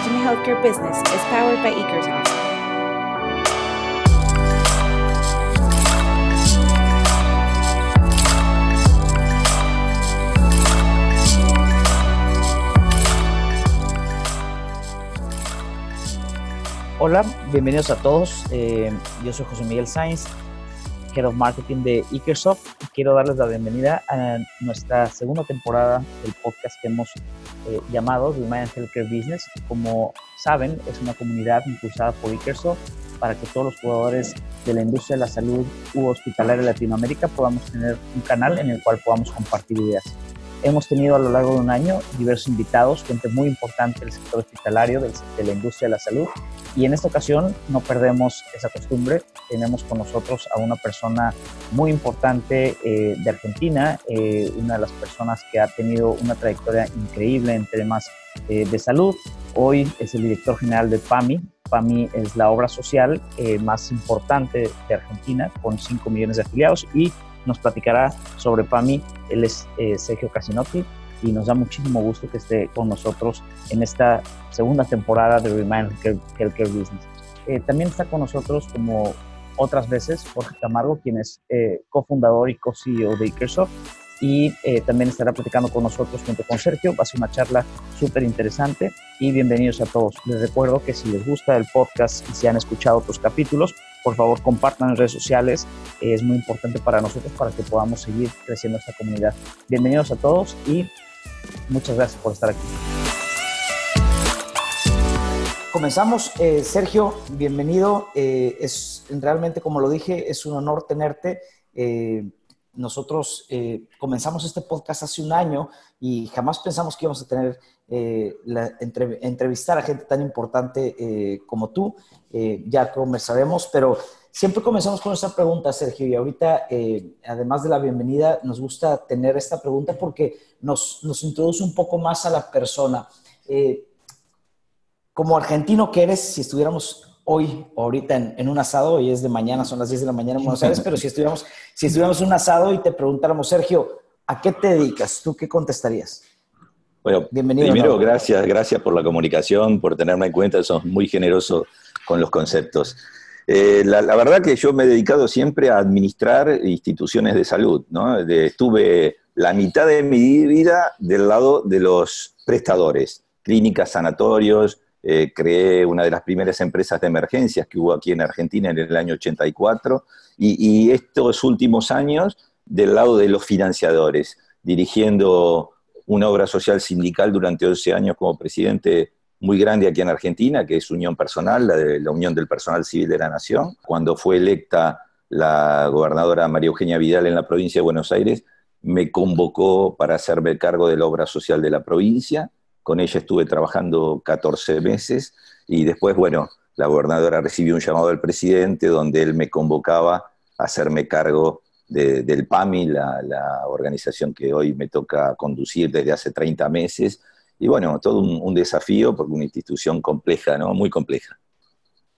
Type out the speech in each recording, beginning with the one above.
Imagine Healthcare Business is powered by. Hola, bienvenidos a todos. Eh, yo soy José Miguel Sainz, Head of Marketing de Ekersoft. Y quiero darles la bienvenida a nuestra segunda temporada del podcast que hemos eh, llamado Remind Healthcare Business. Como saben, es una comunidad impulsada por Ekersoft para que todos los jugadores de la industria de la salud u hospitalaria de Latinoamérica podamos tener un canal en el cual podamos compartir ideas. Hemos tenido a lo largo de un año diversos invitados, gente muy importante del sector hospitalario, de la industria de la salud, y en esta ocasión no perdemos esa costumbre. Tenemos con nosotros a una persona muy importante eh, de Argentina, eh, una de las personas que ha tenido una trayectoria increíble en temas eh, de salud. Hoy es el director general de PAMI. PAMI es la obra social más importante de Argentina, con 5 millones de afiliados, y nos platicará sobre PAMI. Él es Sergio Casinotti, y nos da muchísimo gusto que esté con nosotros en esta segunda temporada de Remind Healthcare Business. Eh, también está con nosotros, como otras veces, Jorge Camargo, quien es eh, cofundador y co-CEO de Ikersoft, y eh, también estará platicando con nosotros junto con Sergio. Va a ser una charla súper interesante y bienvenidos a todos. Les recuerdo que si les gusta el podcast y si han escuchado otros capítulos, por favor compartan en redes sociales. es muy importante para nosotros para que podamos seguir creciendo esta comunidad. Bienvenidos a todos y Muchas gracias por estar aquí. Comenzamos, eh, Sergio, bienvenido. Eh, es realmente, como lo dije, es un honor tenerte. Eh, nosotros comenzamos este podcast hace un año y jamás pensamos que íbamos a tener la, entrevistar a gente tan importante como tú. ya conversaremos, pero Siempre comenzamos con esta pregunta, Sergio, y ahorita, eh, además de la bienvenida, nos gusta tener esta pregunta porque nos, introduce un poco más a la persona. Eh, como argentino que eres, si estuviéramos hoy ahorita en, un asado, y es de mañana, son las 10 de la mañana en Buenos Aires, pero si estuviéramos, si estuviéramos en un asado y te preguntáramos, Sergio, ¿a qué te dedicas? ¿Tú qué contestarías? Bueno, Bienvenido, primero, gracias, gracias por la comunicación, por tenerme en cuenta, sos muy generoso con los conceptos. Eh, la, verdad que yo me he dedicado siempre a administrar instituciones de salud. ¿no? estuve la mitad de mi vida del lado de los prestadores, clínicas, sanatorios. Eh, creé una de las primeras empresas de emergencias que hubo aquí en Argentina en el año 84 y, y estos últimos años del lado de los financiadores, dirigiendo una obra social sindical durante 11 años como presidente muy grande aquí en Argentina, que es Unión Personal, la, la Unión del Personal Civil de la Nación. Cuando fue electa la gobernadora María Eugenia Vidal en la provincia de Buenos Aires, me convocó para hacerme cargo de la obra social de la provincia. Con ella estuve trabajando 14 meses y después, bueno, la gobernadora recibió un llamado del presidente donde él me convocaba a hacerme cargo del PAMI, la, la, organización que hoy me toca conducir desde hace 30 meses, y bueno, todo un, desafío porque una institución compleja, ¿no? Muy compleja.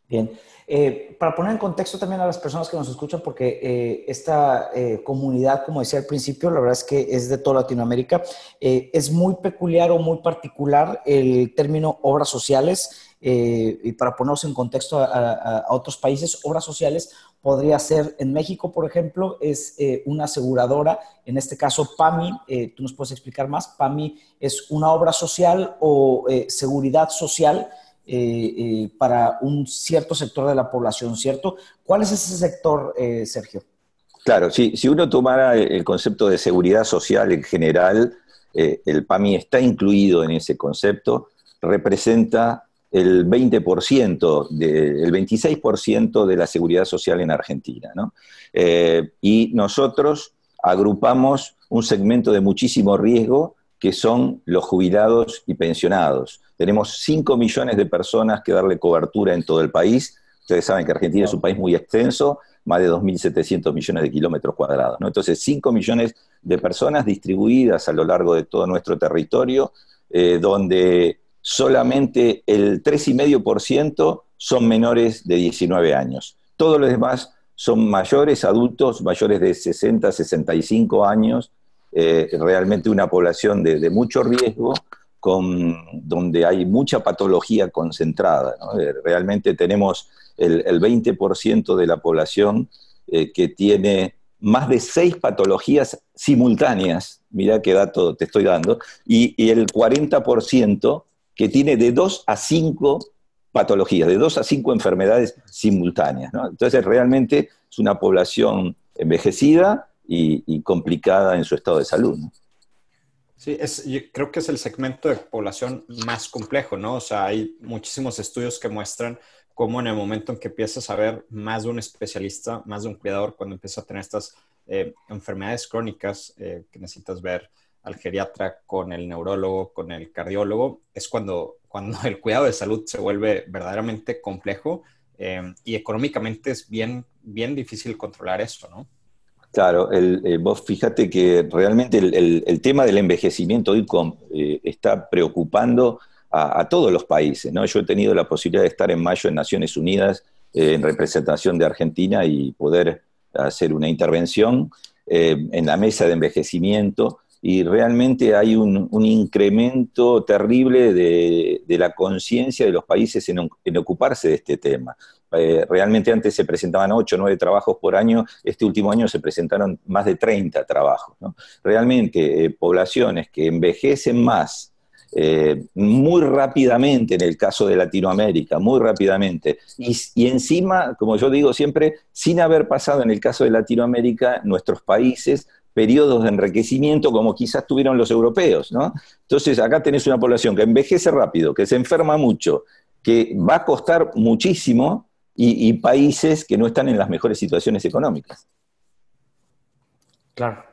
Bien. Eh, para poner en contexto también a las personas que nos escuchan, porque eh, esta eh, comunidad, como decía al principio, la verdad es que es de toda Latinoamérica, es muy peculiar o muy particular el término obras sociales. y para ponernos en contexto a, otros países, obras sociales podría ser en México, por ejemplo, es una aseguradora, en este caso PAMI, tú nos puedes explicar más, PAMI es una obra social o seguridad social eh, eh, para un cierto sector de la población, ¿cierto? ¿Cuál es ese sector, eh, Sergio? Claro, si, si uno tomara el concepto de seguridad social en general, el PAMI está incluido en ese concepto, representa el 20%, de, el 26% de la seguridad social en Argentina. ¿no? y nosotros agrupamos un segmento de muchísimo riesgo que son los jubilados y pensionados. Tenemos 5 millones de personas que darle cobertura en todo el país. Ustedes saben que Argentina es un país muy extenso, más de 2.700 millones de kilómetros cuadrados. ¿no? Entonces, 5 millones de personas distribuidas a lo largo de todo nuestro territorio, eh, donde solamente el 3,5% son menores de 19 años. Todos los demás son mayores, adultos, mayores de 60, 65 años, eh, realmente una población de, mucho riesgo con, donde hay mucha patología concentrada. Eh, realmente tenemos el, 20% de la población eh, que tiene más de seis patologías simultáneas, mira qué dato te estoy dando, y, y el 40% que tiene de dos a cinco patologías, de dos a cinco enfermedades simultáneas. Entonces, realmente es una población envejecida y, complicada en su estado de salud. Sí, es, yo creo que es el segmento de población más complejo, ¿no? O sea, hay muchísimos estudios que muestran cómo en el momento en que empiezas a ver más de un especialista, más de un cuidador, cuando empiezas a tener estas eh, enfermedades crónicas eh, que necesitas ver al geriatra con el neurólogo, con el cardiólogo, es cuando, cuando el cuidado de salud se vuelve verdaderamente complejo eh, y económicamente es bien, bien difícil controlar eso, ¿no? Claro, el, vos fíjate que realmente el, tema del envejecimiento hoy está preocupando a, todos los países. ¿no? Yo he tenido la posibilidad de estar en mayo en Naciones Unidas eh, en representación de Argentina y poder hacer una intervención eh, en la mesa de envejecimiento y realmente hay un, incremento terrible de, la conciencia de los países en, ocuparse de este tema. Eh, realmente antes se presentaban 8 o 9 trabajos por año, este último año se presentaron más de 30 trabajos. Realmente poblaciones que envejecen más eh, muy rápidamente en el caso de Latinoamérica, muy rápidamente. Y, encima, como yo digo siempre, sin haber pasado en el caso de Latinoamérica, nuestros países, periodos de enriquecimiento como quizás tuvieron los europeos, ¿no? Entonces acá tenés una población que envejece rápido, que se enferma mucho, que va a costar muchísimo y, países que no están en las mejores situaciones económicas. Claro,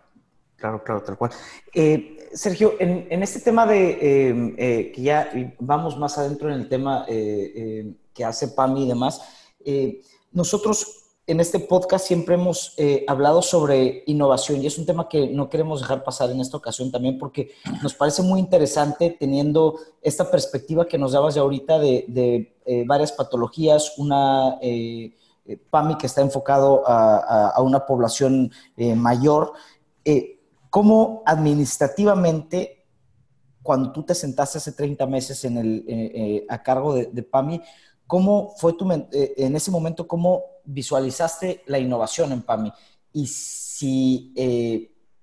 claro, claro, tal cual. Eh, Sergio, en, este tema de em, eh, que ya vamos más adentro en el tema eh, em, que hace PAMI y demás, eh, nosotros en este podcast siempre hemos hablado sobre innovación y es un tema que no queremos dejar pasar en esta ocasión también porque nos parece muy interesante teniendo esta perspectiva que nos dabas ya ahorita de, varias patologías, una PAMI que está enfocado a, una población mayor. ¿Cómo administrativamente, cuando tú te sentaste hace 30 meses en el, eh, eh, a cargo de, PAMI, cómo fue tu, eh, en ese momento, cómo visualizaste la innovación en PAMI? Y si...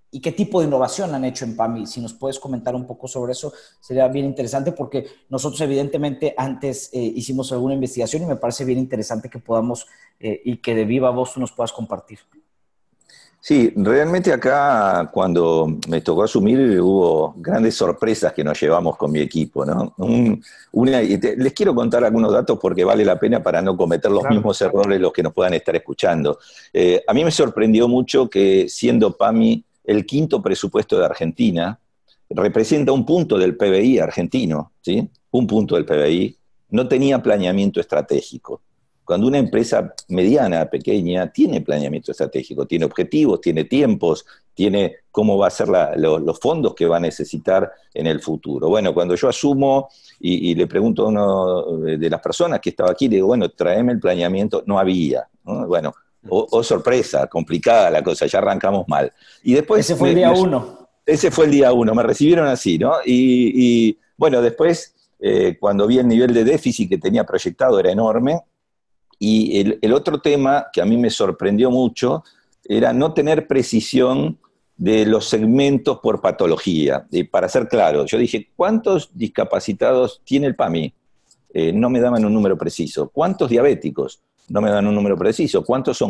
¿Y qué tipo de innovación han hecho en PAMI? Si nos puedes comentar un poco sobre eso, sería bien interesante porque nosotros evidentemente antes hicimos alguna investigación y me parece bien interesante que podamos y que de viva voz tú nos puedas compartir. Sí, realmente acá cuando me tocó asumir hubo grandes sorpresas que nos llevamos con mi equipo. ¿no? les quiero contar algunos datos porque vale la pena para no cometer los mismos errores los que nos puedan estar escuchando. Eh, a mí me sorprendió mucho que siendo PAMI el quinto presupuesto de Argentina, representa un punto del PBI argentino, ¿sí? un punto del PBI, no tenía planeamiento estratégico. Cuando una empresa mediana, pequeña, tiene planeamiento estratégico, tiene objetivos, tiene tiempos, tiene cómo va a ser los fondos que va a necesitar en el futuro. Bueno, cuando yo asumo y, le pregunto a uno de las personas que estaba aquí, le digo, bueno, tráeme el planeamiento, no había. Bueno, o, sorpresa, complicada la cosa, ya arrancamos mal. Y después... Ese fue el día uno. Ese fue el día uno, me recibieron así, ¿no? Y, bueno, después, eh, cuando vi el nivel de déficit que tenía proyectado, era enorme, y el, otro tema que a mí me sorprendió mucho era no tener precisión de los segmentos por patología. Para ser claro, yo dije, ¿cuántos discapacitados tiene el PAMI? Eh, no me daban un número preciso. ¿Cuántos diabéticos? No me dan un número preciso. ¿Cuántos,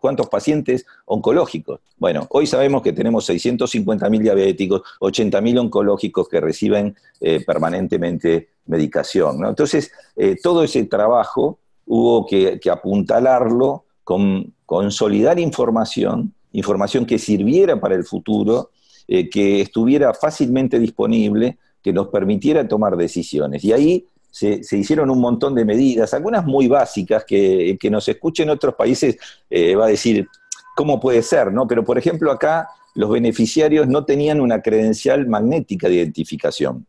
¿Cuántos pacientes oncológicos? Bueno, hoy sabemos que tenemos 650.000 diabéticos, 80.000 oncológicos que reciben eh, permanentemente medicación. Entonces, eh, todo ese trabajo hubo que, apuntalarlo con consolidar información, información que sirviera para el futuro, eh, que estuviera fácilmente disponible, que nos permitiera tomar decisiones. Y ahí se, hicieron un montón de medidas, algunas muy básicas, que, que nos escuchen otros países eh, va a decir, ¿cómo puede ser? ¿no? Pero, por ejemplo, acá los beneficiarios no tenían una credencial magnética de identificación,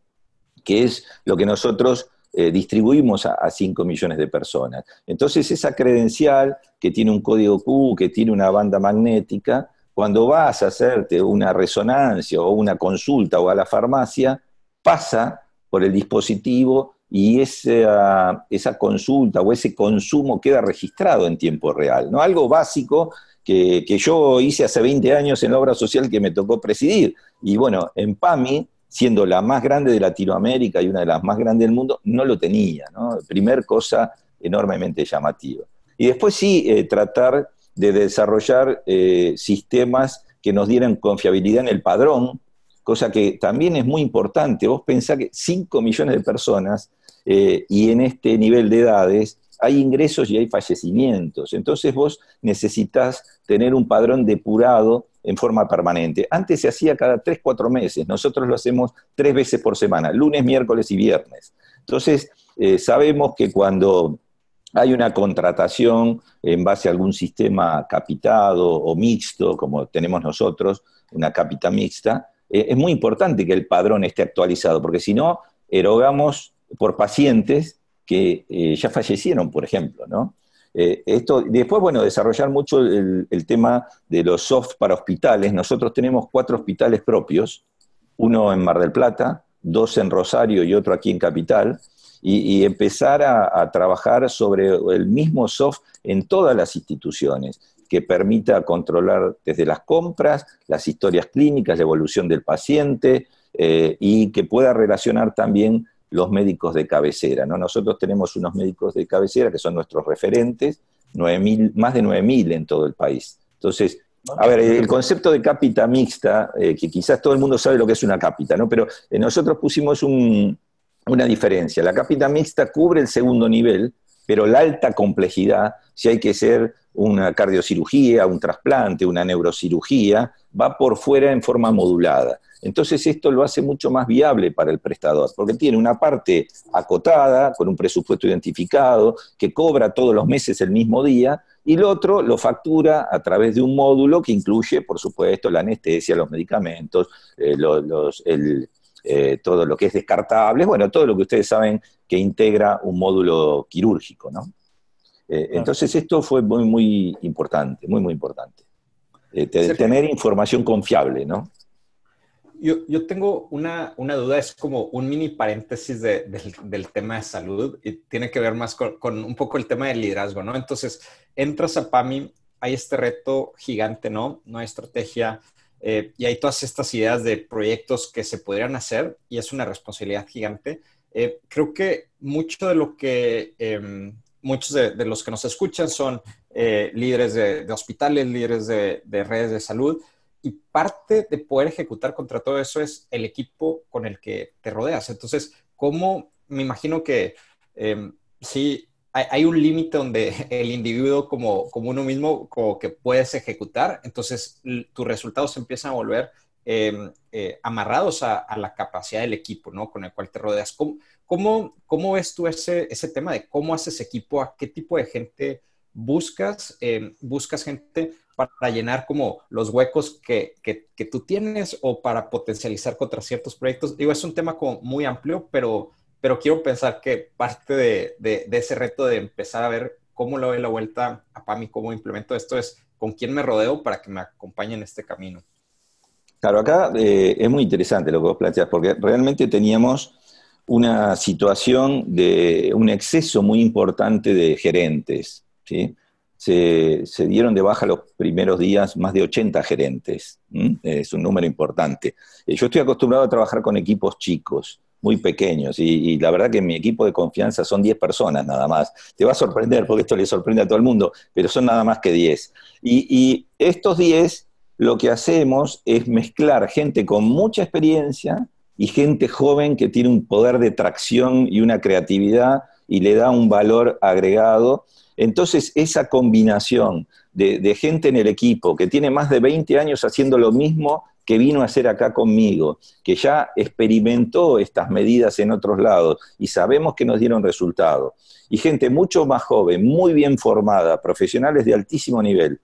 que es lo que nosotros eh, distribuimos a, 5 millones de personas. Entonces esa credencial que tiene un código Q, que tiene una banda magnética, cuando vas a hacerte una resonancia o una consulta o a la farmacia, pasa por el dispositivo y esa, esa consulta o ese consumo queda registrado en tiempo real. ¿no? Algo básico que, que, yo hice hace 20 años en la obra social que me tocó presidir. Y bueno, en PAMI, siendo la más grande de Latinoamérica y una de las más grandes del mundo, no lo tenía. ¿no? Primer cosa enormemente llamativa. Y después sí, eh, tratar de desarrollar eh, sistemas que nos dieran confiabilidad en el padrón, cosa que también es muy importante. Vos pensás que 5 millones de personas eh, y en este nivel de edades hay ingresos y hay fallecimientos. Entonces vos necesitas tener un padrón depurado en forma permanente. Antes se hacía cada 3, 4 meses, nosotros lo hacemos tres veces por semana, lunes, miércoles y viernes. Entonces, sabemos que cuando hay una contratación en base a algún sistema capitado o mixto, como tenemos nosotros, una capita mixta, eh, es muy importante que el padrón esté actualizado, porque si no, erogamos por pacientes que eh, ya fallecieron, por ejemplo, ¿no? Eh, esto, después, bueno, desarrollar mucho el, tema de los soft para hospitales. Nosotros tenemos cuatro hospitales propios, uno en Mar del Plata, dos en Rosario y otro aquí en Capital, y, empezar a, trabajar sobre el mismo soft en todas las instituciones que permita controlar desde las compras, las historias clínicas, la evolución del paciente eh, y que pueda relacionar también los médicos de cabecera. ¿no? Nosotros tenemos unos médicos de cabecera que son nuestros referentes, más de 9.000 en todo el país. Entonces, a ver, el concepto de cápita mixta, eh, que quizás todo el mundo sabe lo que es una cápita, ¿no? pero eh, nosotros pusimos un, una diferencia. La cápita mixta cubre el segundo nivel, pero la alta complejidad, si hay que hacer una cardiocirugía, un trasplante, una neurocirugía, va por fuera en forma modulada. Entonces esto lo hace mucho más viable para el prestador, porque tiene una parte acotada, con un presupuesto identificado, que cobra todos los meses el mismo día, y el otro lo factura a través de un módulo que incluye, por supuesto, la anestesia, los medicamentos, eh, los, el, eh, todo lo que es descartable, bueno, todo lo que ustedes saben que integra un módulo quirúrgico, ¿no? Eh, entonces esto fue muy, muy importante, muy, muy importante. Eh, tener información confiable, ¿no? Yo, yo tengo una, una, duda, es como un mini paréntesis de, del tema de salud y tiene que ver más con, con, un poco el tema del liderazgo, ¿no? Entonces, entras a PAMI, hay este reto gigante, ¿no? No hay estrategia, eh, y hay todas estas ideas de proyectos que se podrían hacer y es una responsabilidad gigante. Eh, creo que mucho de lo que em, muchos de, los que nos escuchan son eh, líderes de, hospitales, líderes de, redes de salud y parte de poder ejecutar contra todo eso es el equipo con el que te rodeas. Entonces, ¿cómo me imagino que em, sí hay, un límite donde el individuo como, como uno mismo como que puedes ejecutar, entonces tus resultados empiezan a volver em, eh, amarrados a, la capacidad del equipo, ¿no? Con el cual te rodeas. ¿Cómo, cómo, cómo ves tú ese, ese tema de cómo haces equipo? ¿A qué tipo de gente buscas? Em, ¿Buscas gente para llenar como los huecos que, que, que, tú tienes o para potencializar contra ciertos proyectos? Digo, es un tema como muy amplio, pero pero quiero pensar que parte de, de, ese reto de empezar a ver cómo lo doy la vuelta a PAMI, cómo implemento esto, es con quién me rodeo para que me acompañe en este camino. Claro, acá eh, es muy interesante lo que vos planteas, porque realmente teníamos una situación de un exceso muy importante de gerentes. ¿sí? Se, dieron de baja los primeros días más de 80 gerentes. Es un número importante. Eh, yo estoy acostumbrado a trabajar con equipos chicos muy pequeños y, la verdad que mi equipo de confianza son 10 personas nada más. Te va a sorprender porque esto le sorprende a todo el mundo, pero son nada más que 10. Y, estos 10 lo que hacemos es mezclar gente con mucha experiencia y gente joven que tiene un poder de tracción y una creatividad y le da un valor agregado. Entonces, esa combinación de, gente en el equipo que tiene más de 20 años haciendo lo mismo que vino a hacer acá conmigo, que ya experimentó estas medidas en otros lados y sabemos que nos dieron resultado. Y gente mucho más joven, muy bien formada, profesionales de altísimo nivel,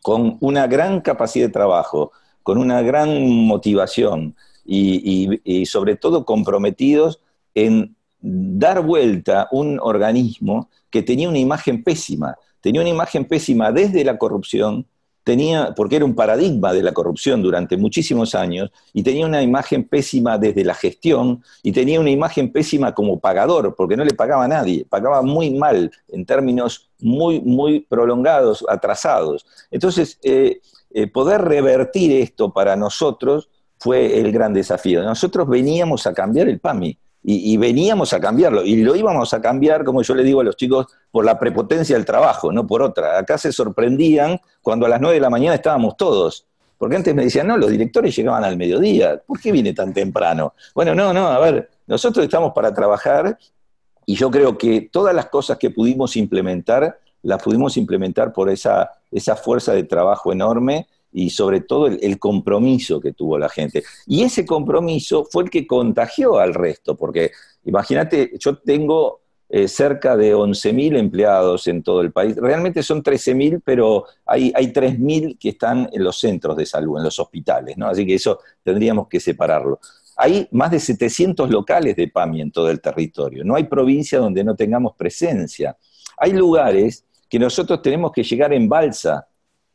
con una gran capacidad de trabajo, con una gran motivación y, sobre todo comprometidos en dar vuelta un organismo que tenía una imagen pésima, tenía una imagen pésima desde la corrupción, tenía, porque era un paradigma de la corrupción durante muchísimos años, y tenía una imagen pésima desde la gestión, y tenía una imagen pésima como pagador, porque no le pagaba a nadie, pagaba muy mal, en términos muy, muy prolongados, atrasados. Entonces, eh, eh, poder revertir esto para nosotros fue el gran desafío. Nosotros veníamos a cambiar el PAMI. Y, veníamos a cambiarlo, y lo íbamos a cambiar, como yo le digo a los chicos, por la prepotencia del trabajo, no por otra. Acá se sorprendían cuando a las 9 de la mañana estábamos todos, porque antes me decían, no, los directores llegaban al mediodía, ¿por qué viene tan temprano? Bueno, no, no, a ver, nosotros estamos para trabajar y yo creo que todas las cosas que pudimos implementar, las pudimos implementar por esa, esa fuerza de trabajo enorme y sobre todo el, compromiso que tuvo la gente. Y ese compromiso fue el que contagió al resto, porque imagínate, yo tengo eh, cerca de 11.000 empleados en todo el país, realmente son 13.000, pero hay, hay 3.000 que están en los centros de salud, en los hospitales, ¿no? así que eso tendríamos que separarlo. Hay más de 700 locales de PAMI en todo el territorio, no hay provincia donde no tengamos presencia. Hay lugares que nosotros tenemos que llegar en balsa,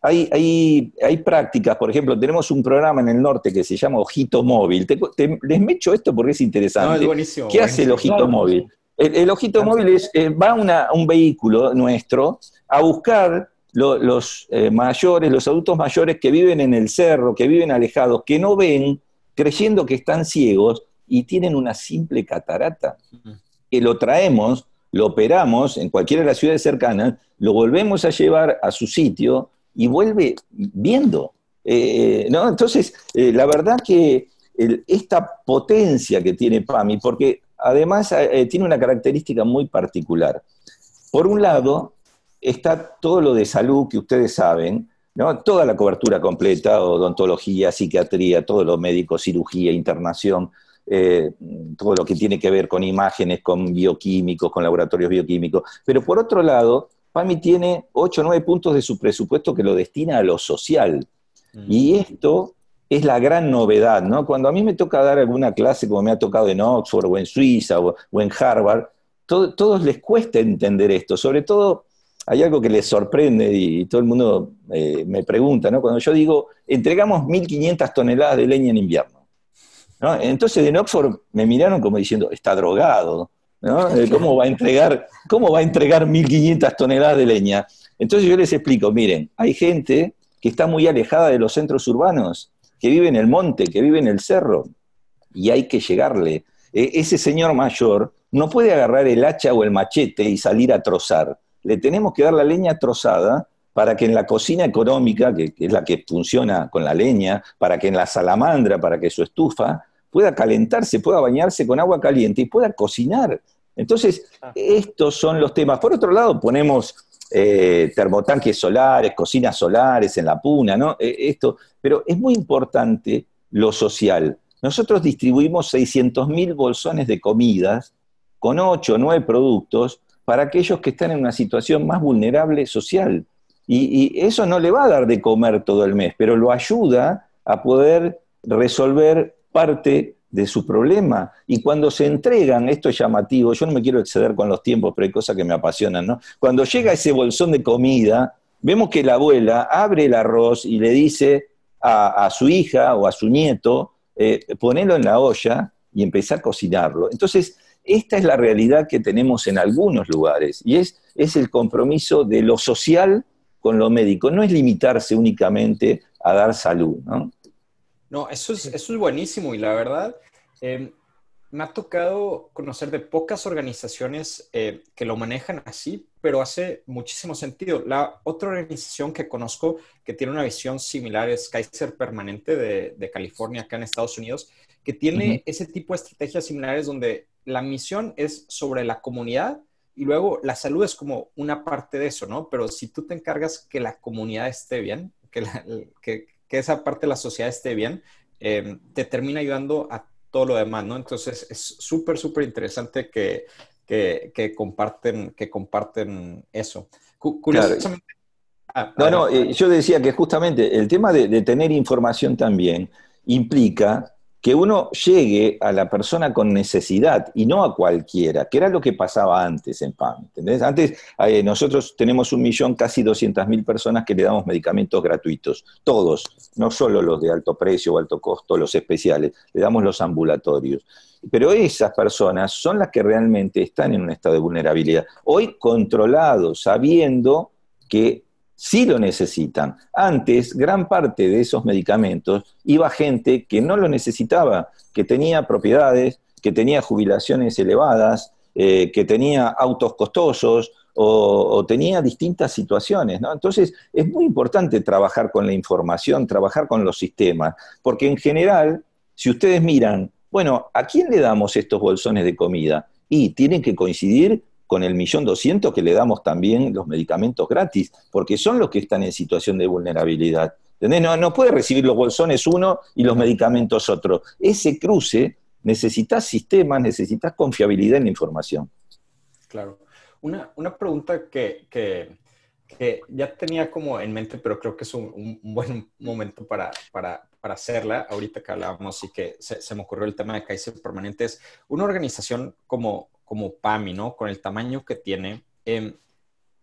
hay, hay, hay, prácticas, por ejemplo, tenemos un programa en el norte que se llama Ojito Móvil. Te, les mecho esto porque es interesante. No, buenísimo, ¿Qué hace el Ojito Móvil? El, Ojito Móvil es, eh, va a un vehículo nuestro a buscar los eh, mayores, los adultos mayores que viven en el cerro, que viven alejados, que no ven, creyendo que están ciegos y tienen una simple catarata. Que lo traemos, lo operamos en cualquiera de las ciudades cercanas, lo volvemos a llevar a su sitio y vuelve viendo. Eh, ¿no? Entonces, eh, la verdad que esta potencia que tiene PAMI, porque además eh, tiene una característica muy particular. Por un lado, está todo lo de salud que ustedes saben, ¿no? toda la cobertura completa, odontología, psiquiatría, todo lo médico, cirugía, internación, todo lo que tiene que ver con imágenes, con bioquímicos, con laboratorios bioquímicos. Pero por otro lado, PAMI tiene 8 o 9 puntos de su presupuesto que lo destina a lo social. Mm. Y esto es la gran novedad, ¿no? Cuando a mí me toca dar alguna clase, como me ha tocado en Oxford o en Suiza o, en Harvard, todos les cuesta entender esto. Sobre todo, hay algo que les sorprende y, todo el mundo eh, me pregunta, ¿no? Cuando yo digo, entregamos 1.500 toneladas de leña en invierno. Entonces en Oxford me miraron como diciendo, está drogado. Eh, ¿Cómo va a entregar, cómo va a entregar 1.500 toneladas de leña? Entonces yo les explico, miren, hay gente que está muy alejada de los centros urbanos, que vive en el monte, que vive en el cerro, y hay que llegarle. E, ese señor mayor no puede agarrar el hacha o el machete y salir a trozar. Le tenemos que dar la leña trozada para que en la cocina económica, que, que es la que funciona con la leña, para que en la salamandra, para que su estufa, pueda calentarse, pueda bañarse con agua caliente y pueda cocinar. Entonces, ah. estos son los temas. Por otro lado, ponemos eh, termotanques solares, cocinas solares en la puna, ¿no? Eh, esto, pero es muy importante lo social. Nosotros distribuimos 600.000 bolsones de comidas con 8 o 9 productos para aquellos que están en una situación más vulnerable social. Y, y, eso no le va a dar de comer todo el mes, pero lo ayuda a poder resolver parte de su problema. Y cuando se entregan, esto es llamativo, yo no me quiero exceder con los tiempos, pero hay cosas que me apasionan, ¿no? Cuando llega ese bolsón de comida, vemos que la abuela abre el arroz y le dice a, su hija o a su nieto, eh, ponelo en la olla y empezar a cocinarlo. Entonces, esta es la realidad que tenemos en algunos lugares y es, es el compromiso de lo social con lo médico. No es limitarse únicamente a dar salud, ¿no? No, eso es, eso es buenísimo y la verdad, em, me ha tocado conocer de pocas organizaciones eh, que lo manejan así, pero hace muchísimo sentido. La otra organización que conozco que tiene una visión similar es Kaiser Permanente de, California, acá en Estados Unidos, que tiene ese tipo de estrategias similares donde la misión es sobre la comunidad y luego la salud es como una parte de eso, ¿no? Pero si tú te encargas que la comunidad esté bien, que, que, que esa parte de la sociedad esté bien, eh, te termina ayudando a todo lo demás, ¿no? Entonces es súper, súper interesante que, que, comparten, que comparten eso. Curiosamente. Ah, no, no, eh, yo decía que justamente el tema de, tener información también implica que uno llegue a la persona con necesidad y no a cualquiera, que era lo que pasaba antes en PAM. Antes eh, nosotros tenemos un millón, casi 200 mil personas que le damos medicamentos gratuitos, todos, no solo los de alto precio o alto costo, los especiales, le damos los ambulatorios. Pero esas personas son las que realmente están en un estado de vulnerabilidad. Hoy controlados, sabiendo que sí lo necesitan. Antes, gran parte de esos medicamentos iba gente que no lo necesitaba, que tenía propiedades, que tenía jubilaciones elevadas, eh, que tenía autos costosos o, tenía distintas situaciones. Entonces, es muy importante trabajar con la información, trabajar con los sistemas, porque en general, si ustedes miran, bueno, ¿a quién le damos estos bolsones de comida? Y tienen que coincidir con el millón doscientos que le damos también los medicamentos gratis, porque son los que están en situación de vulnerabilidad. No, no puede recibir los bolsones uno y los medicamentos otro. Ese cruce necesitas sistemas, necesitas confiabilidad en la información. Claro. Una, pregunta que, ya tenía como en mente, pero creo que es un, buen momento para, para, hacerla, ahorita que hablábamos y que se, se me ocurrió el tema de Kaiser Permanentes, una organización como, como PAMI, ¿no? Con el tamaño que tiene, em,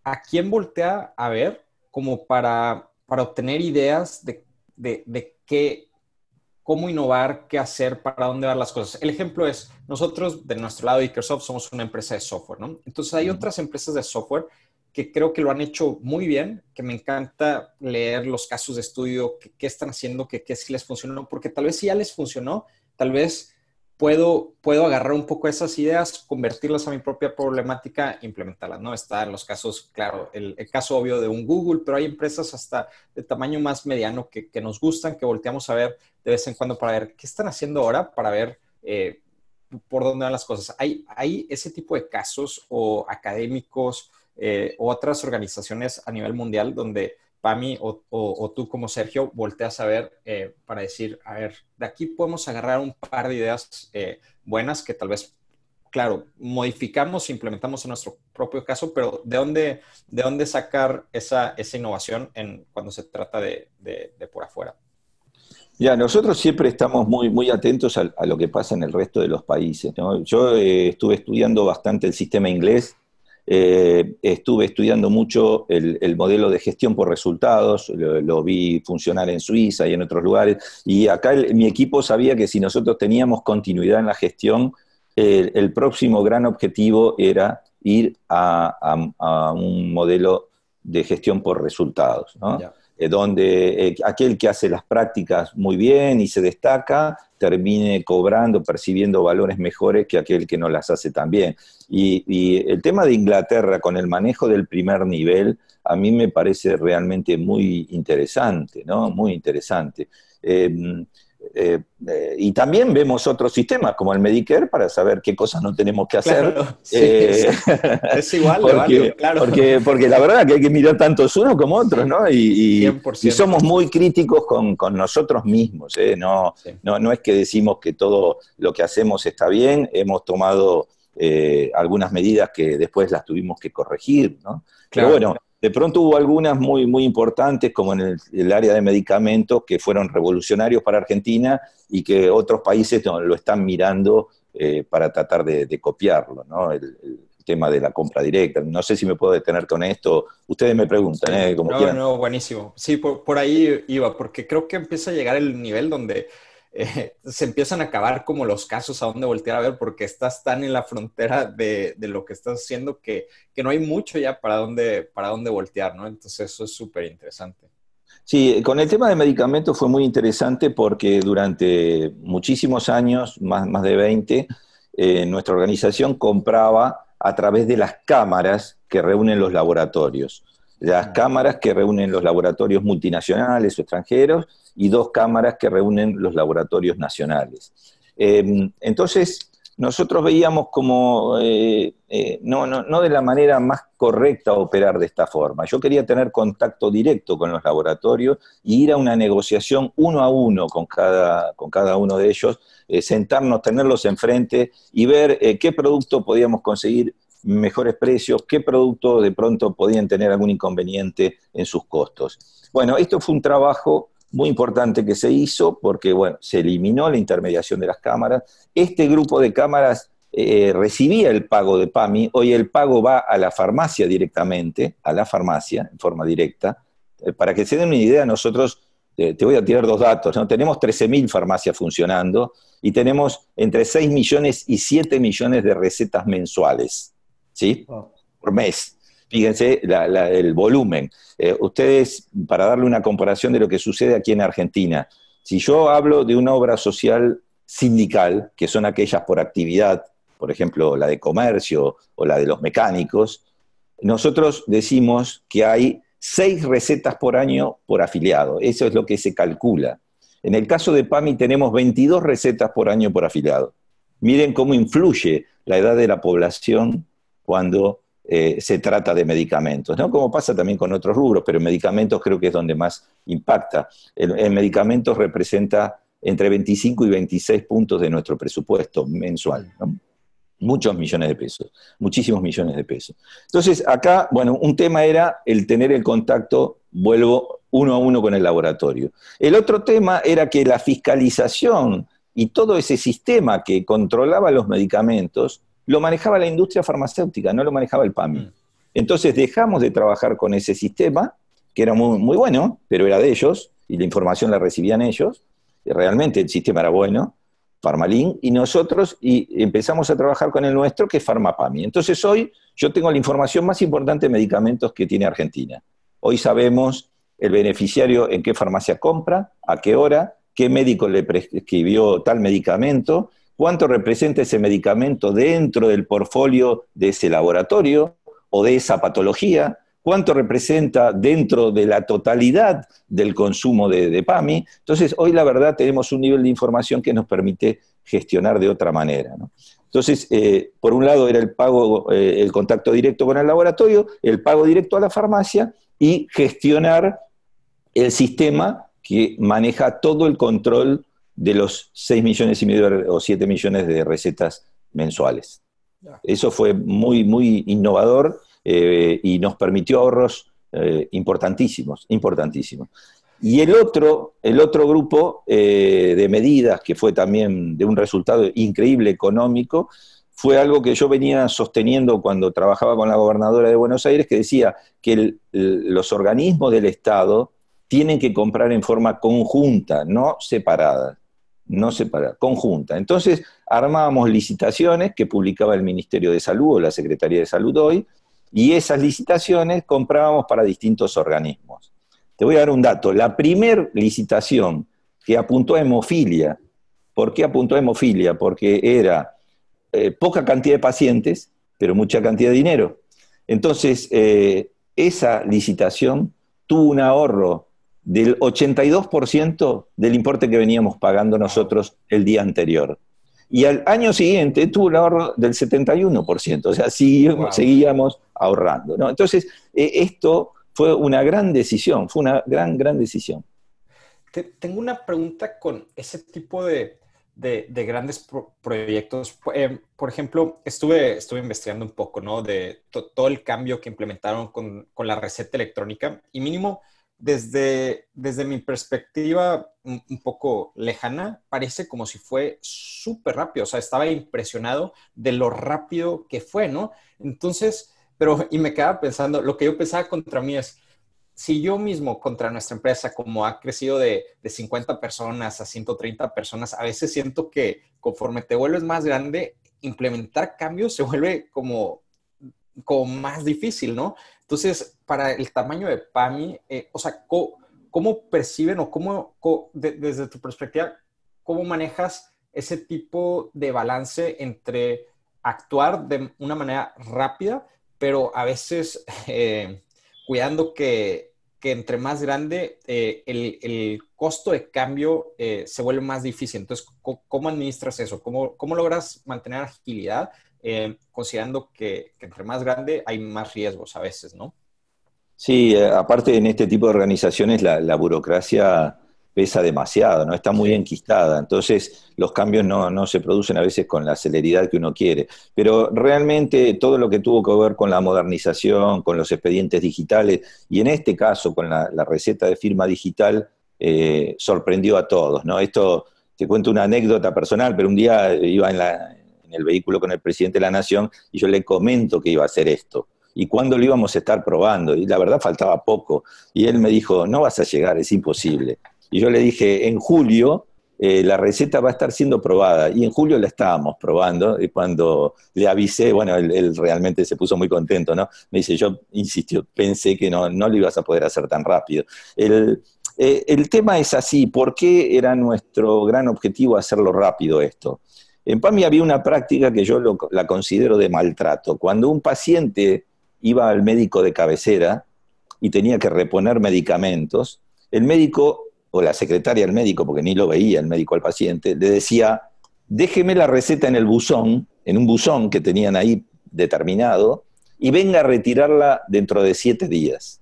¿a quién voltea a ver como para, para obtener ideas de, de, qué, cómo innovar, qué hacer, para dónde van las cosas? El ejemplo es, nosotros de nuestro lado, Ikersoft, somos una empresa de software, ¿no? Entonces hay otras empresas de software que creo que lo han hecho muy bien, que me encanta leer los casos de estudio, qué están haciendo, qué sí les funcionó, porque tal vez si ya les funcionó, tal vez puedo, puedo agarrar un poco esas ideas, convertirlas a mi propia problemática implementarlas, ¿no? Está en los casos, claro, el, caso obvio de un Google, pero hay empresas hasta de tamaño más mediano que, nos gustan, que volteamos a ver de vez en cuando para ver qué están haciendo ahora, para ver eh, por dónde van las cosas. ¿Hay, ¿Hay ese tipo de casos o académicos eh, o otras organizaciones a nivel mundial donde Pami o, o, tú como Sergio volteas a ver eh, para decir, a ver, de aquí podemos agarrar un par de ideas eh, buenas que tal vez, claro, modificamos, implementamos en nuestro propio caso, pero ¿de dónde, de dónde sacar esa, esa innovación en, cuando se trata de, por afuera? Ya, nosotros siempre estamos muy, muy atentos a, lo que pasa en el resto de los países. Yo eh, estuve estudiando bastante el sistema inglés eh, estuve estudiando mucho el, modelo de gestión por resultados, lo, vi funcionar en Suiza y en otros lugares, y acá mi equipo sabía que si nosotros teníamos continuidad en la gestión, el próximo gran objetivo era ir a, un modelo de gestión por resultados, eh, donde eh, aquel que hace las prácticas muy bien y se destaca, termine cobrando, percibiendo valores mejores que aquel que no las hace tan bien. Y, el tema de Inglaterra con el manejo del primer nivel, a mí me parece realmente muy interesante, ¿no? Muy interesante. Em, eh, eh, y también vemos otros sistemas como el Medicare para saber qué cosas no tenemos que hacer. Eh, es igual, porque, claro. Porque, la verdad que hay que mirar tantos unos como otros, ¿no? Y, somos muy críticos con, nosotros mismos, No, no, no es que decimos que todo lo que hacemos está bien, hemos tomado algunas medidas que después las tuvimos que corregir, ¿no? Pero bueno, de pronto hubo algunas muy, muy importantes, como en el, área de medicamentos, que fueron revolucionarios para Argentina y que otros países lo están mirando eh, para tratar de, copiarlo, ¿no? El, tema de la compra directa. No sé si me puedo detener con esto. Ustedes me preguntan, ¿eh? Como no, no, buenísimo. Sí, por ahí iba, porque creo que empieza a llegar el nivel donde eh, se empiezan a acabar como los casos a dónde voltear a ver porque estás tan en la frontera de, lo que estás haciendo que, no hay mucho ya para dónde, para dónde voltear, ¿no? Entonces eso es súper interesante. Sí, con el tema de medicamentos fue muy interesante porque durante muchísimos años, más, más de 20, eh, nuestra organización compraba a través de las cámaras que reúnen los laboratorios. Las cámaras que reúnen los laboratorios multinacionales o extranjeros y dos cámaras que reúnen los laboratorios nacionales. Em, entonces, nosotros veíamos como eh, eh, no, no, no, de la manera más correcta operar de esta forma. Yo quería tener contacto directo con los laboratorios y ir a una negociación uno a uno con cada, con cada uno de ellos, eh, sentarnos, tenerlos enfrente y ver qué producto podíamos conseguir mejores precios, qué producto de pronto podían tener algún inconveniente en sus costos. Bueno, esto fue un trabajo muy importante que se hizo porque, bueno, se eliminó la intermediación de las cámaras. Este grupo de cámaras eh, recibía el pago de PAMI, hoy el pago va a la farmacia directamente, a la farmacia, en forma directa. Eh, para que se den una idea, nosotros, eh, te voy a tirar dos datos, ¿no? tenemos 13.000 farmacias funcionando y tenemos entre 6 millones y 7 millones de recetas mensuales, ¿sí? Por mes. Fíjense el volumen. ustedes, para darle una comparación de lo que sucede aquí en Argentina, si yo hablo de una obra social sindical, que son aquellas por actividad, por ejemplo, la de comercio o la de los mecánicos, nosotros decimos que hay seis recetas por año por afiliado. Eso es lo que se calcula. En el caso de PAMI tenemos 22 recetas por año por afiliado. Miren cómo influye la edad de la población cuando eh, se trata de medicamentos, ¿no? Como pasa también con otros rubros, pero en medicamentos creo que es donde más impacta. En medicamentos representa entre 25 y 26 puntos de nuestro presupuesto mensual. muchos millones de pesos, muchísimos millones de pesos. Entonces, acá, bueno, un tema era el tener el contacto, vuelvo uno a uno con el laboratorio. El otro tema era que la fiscalización y todo ese sistema que controlaba los medicamentos lo manejaba la industria farmacéutica, no lo manejaba el PAMI. Mm. Entonces dejamos de trabajar con ese sistema, que era muy, muy bueno, pero era de ellos, y la información la recibían ellos, y realmente el sistema era bueno, Farmalin, y nosotros y empezamos a trabajar con el nuestro, que es Farmapami. Entonces hoy yo tengo la información más importante de medicamentos que tiene Argentina. Hoy sabemos el beneficiario en qué farmacia compra, a qué hora, qué médico le prescribió tal medicamento, cuánto representa ese medicamento dentro del portfolio de ese laboratorio o de esa patología, cuánto representa dentro de la totalidad del consumo de, PAMI. Entonces, hoy la verdad tenemos un nivel de información que nos permite gestionar de otra manera. Entonces, eh, por un lado era el pago, eh, el contacto directo con el laboratorio, el pago directo a la farmacia y gestionar el sistema que maneja todo el control de los 6 millones y medio o 7 millones de recetas mensuales. Eso fue muy, muy innovador eh, y nos permitió ahorros eh, importantísimos, importantísimos. Y el otro, el otro grupo eh, de medidas que fue también de un resultado increíble económico, fue algo que yo venía sosteniendo cuando trabajaba con la gobernadora de Buenos Aires, que decía que los organismos del Estado tienen que comprar en forma conjunta, no separada, no separada, conjunta. Entonces armábamos licitaciones que publicaba el Ministerio de Salud o la Secretaría de Salud hoy, y esas licitaciones comprábamos para distintos organismos. Te voy a dar un dato. La primer licitación que apuntó a hemofilia, ¿por qué apuntó a hemofilia? Porque era eh, poca cantidad de pacientes, pero mucha cantidad de dinero. Entonces, eh, esa licitación tuvo un ahorro del 82% del importe que veníamos pagando nosotros el día anterior. Y al año siguiente tuvo un ahorro del 71%, o sea, seguíamos, ahorrando. ¿no? Entonces, eh, esto fue una gran decisión, fue una gran, gran decisión. tengo una pregunta con ese tipo de, grandes proyectos. Eh, por ejemplo, estuve, estuve investigando un poco, ¿no? De todo el cambio que implementaron con, con, la receta electrónica y mínimo desde, desde mi perspectiva un, poco lejana, parece como si fue súper rápido. O sea, estaba impresionado de lo rápido que fue, ¿no? Entonces, pero, y me quedaba pensando, lo que yo pensaba contra mí es, si yo mismo contra nuestra empresa, como ha crecido de, de 50 personas a 130 personas, a veces siento que conforme te vuelves más grande, implementar cambios se vuelve como, como más difícil, ¿no? Entonces, para el tamaño de PAMI, eh, o sea, ¿cómo, perciben o cómo, desde tu perspectiva, cómo manejas ese tipo de balance entre actuar de una manera rápida, pero a veces eh, cuidando que, entre más grande eh, el, costo de cambio se vuelve más difícil. Entonces, ¿cómo, administras eso? ¿Cómo, ¿Cómo, logras mantener agilidad eh, considerando que, entre más grande hay más riesgos a veces, ¿no? Sí, eh, aparte en este tipo de organizaciones la, burocracia pesa demasiado, ¿no? Está muy enquistada, entonces los cambios no, se producen a veces con la celeridad que uno quiere. Pero realmente todo lo que tuvo que ver con la modernización, con los expedientes digitales, y en este caso con la, receta de firma digital, eh, sorprendió a todos. ¿no? Esto, te cuento una anécdota personal, pero un día iba en, en el vehículo con el presidente de la Nación y yo le comento que iba a hacer esto y cuándo lo íbamos a estar probando. Y la verdad faltaba poco. Y él me dijo, no vas a llegar, es imposible. Y yo le dije, en julio eh, la receta va a estar siendo probada. Y en julio la estábamos probando. Y cuando le avisé, bueno, él, realmente se puso muy contento, ¿no? Me dice, yo insistió, pensé que no, no lo ibas a poder hacer tan rápido. El, eh, el tema es así, ¿por qué era nuestro gran objetivo hacerlo rápido esto? En PAMI había una práctica que yo la considero de maltrato. Cuando un paciente iba al médico de cabecera y tenía que reponer medicamentos, el médico o la secretaria del médico, porque ni lo veía el médico al paciente, le decía, déjeme la receta en el buzón, en un buzón que tenían ahí determinado, y venga a retirarla dentro de siete días.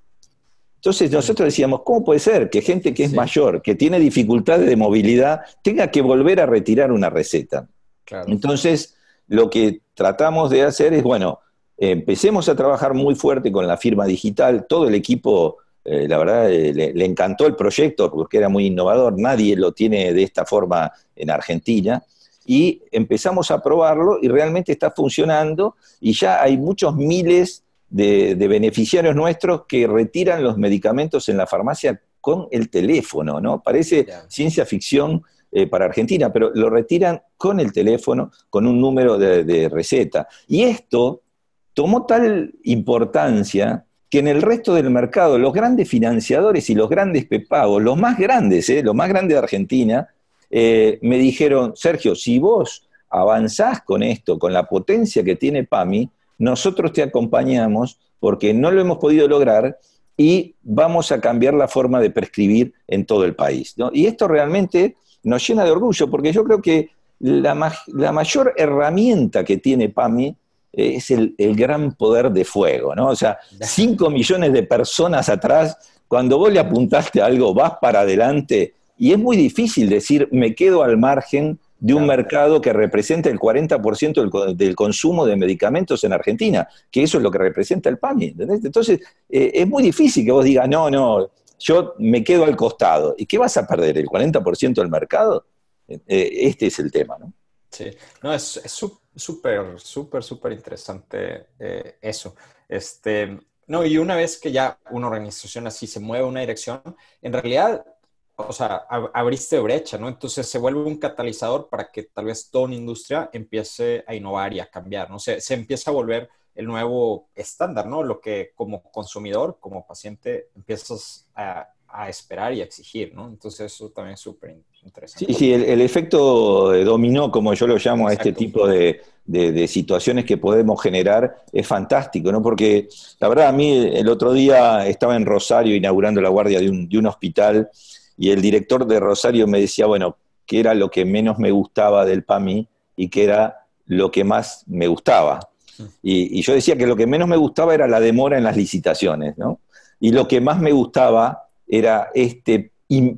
Entonces nosotros decíamos, ¿cómo puede ser que gente que es mayor, que tiene dificultades de movilidad, tenga que volver a retirar una receta? Entonces, lo que tratamos de hacer es, bueno, empecemos a trabajar muy fuerte con la firma digital, todo el equipo, eh, la verdad, eh, le, encantó el proyecto porque era muy innovador, nadie lo tiene de esta forma en Argentina, y empezamos a probarlo y realmente está funcionando. Y ya hay muchos miles de, beneficiarios nuestros que retiran los medicamentos en la farmacia con el teléfono, ¿no? Parece ciencia ficción. Eh, para Argentina, pero lo retiran con el teléfono, con un número de receta. Y esto tomó tal importancia que en el resto del mercado los grandes financiadores y los grandes pepagos, los más grandes, eh, los más grandes de Argentina, eh, me dijeron, Sergio, si vos avanzás con esto, con la potencia que tiene PAMI, nosotros te acompañamos porque no lo hemos podido lograr y vamos a cambiar la forma de prescribir en todo el país. Y esto realmente nos llena de orgullo porque yo creo que la, la mayor herramienta que tiene PAMI es el, gran poder de fuego, ¿no? O sea, 5 millones de personas atrás, cuando vos le apuntaste a algo, vas para adelante, y es muy difícil decir, me quedo al margen de un mercado que representa el 40% del, consumo de medicamentos en Argentina, que eso es lo que representa el PAMI. Entonces, eh, es muy difícil que vos digas, no, no, yo me quedo al costado. ¿Y qué vas a perder? ¿El 40% del mercado? Eh, este es el tema, ¿no? Sí, no, es súper, súper, súper interesante eh, eso. Este, no, y una vez que ya una organización así se mueve una dirección, en realidad, o sea, abriste brecha, ¿no? Entonces se vuelve un catalizador para que tal vez toda una industria empiece a innovar y a cambiar, ¿no? Se, se empieza a volver el nuevo estándar, ¿no? Lo que como consumidor, como paciente, empiezas a, a esperar y a exigir, ¿no? Entonces eso también es súper interesante. Sí, sí, el, efecto dominó, como yo lo llamo a este tipo de, situaciones que podemos generar, es fantástico, ¿no? Porque la verdad, a mí el otro día estaba en Rosario inaugurando la guardia de un, de un hospital y el director de Rosario me decía, bueno, que era lo que menos me gustaba del PAMI y que era lo que más me gustaba. Y, y yo decía que lo que menos me gustaba era la demora en las licitaciones, ¿no? Y lo que más me gustaba era este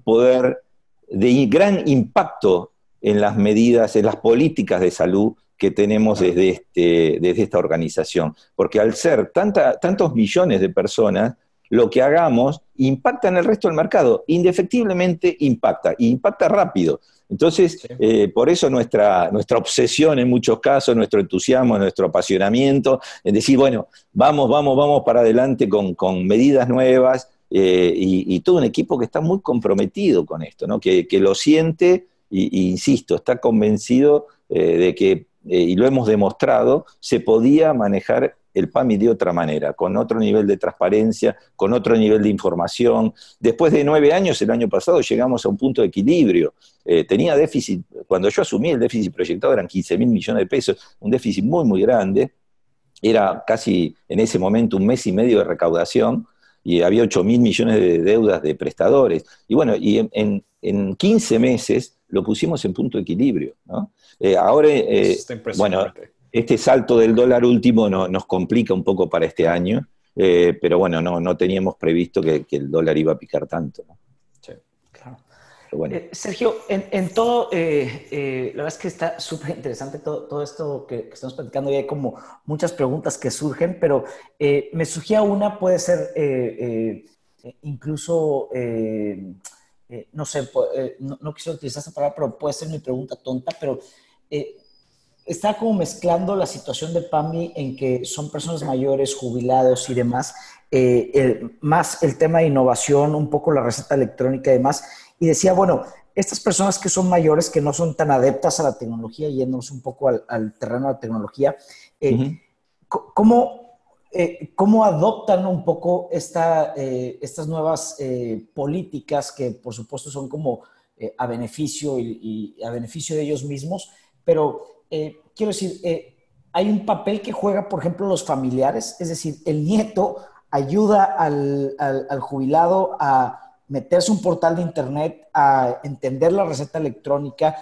poder de gran impacto en las medidas, en las políticas de salud que tenemos desde, este, desde esta organización. Porque al ser tantos millones de personas, lo que hagamos impacta en el resto del mercado, indefectiblemente impacta, y impacta rápido. Entonces, eh, por eso nuestra, nuestra obsesión en muchos casos, nuestro entusiasmo, nuestro apasionamiento, en decir, bueno, vamos, vamos, vamos para adelante con, con medidas nuevas, eh, y, todo un equipo que está muy comprometido con esto, ¿no? que, lo siente y, insisto, está convencido eh, de que, eh, y lo hemos demostrado, se podía manejar el PAMI de otra manera, con otro nivel de transparencia, con otro nivel de información. Después de nueve años, el año pasado, llegamos a un punto de equilibrio. tenía déficit, cuando yo asumí el déficit proyectado eran 15 mil millones de pesos, un déficit muy, muy grande. Era casi en ese momento un mes y medio de recaudación y había 8 mil millones de deudas de prestadores. Y bueno, y en, en, 15 meses lo pusimos en punto de equilibrio. ¿no? Eh, ahora, eh, bueno, este salto del dólar último no, nos complica un poco para este año, eh, pero bueno, no, no teníamos previsto que, que, el dólar iba a picar tanto. ¿no? Eh, Sergio, en, todo, eh, eh, la verdad es que está súper interesante todo, todo, esto que, estamos platicando y hay como muchas preguntas que surgen, pero me surgía una, puede ser incluso eh, no sé, eh, no, no, quisiera utilizar esta palabra, pero puede ser mi pregunta tonta, pero eh, está como mezclando la situación de PAMI en que son personas mayores, jubilados y demás, más el tema de innovación, un poco la receta electrónica y demás, y decía, bueno, estas personas que son mayores, que no son tan adeptas a la tecnología, yéndonos un poco al, terreno de la tecnología, ¿cómo, eh, ¿cómo adoptan un poco esta, eh, estas nuevas eh, políticas que por supuesto son como a beneficio y, a beneficio de ellos mismos? Pero quiero decir, hay un papel que juega, por ejemplo, los familiares, es decir, el nieto ayuda al, jubilado a meterse un portal de internet, a entender la receta electrónica.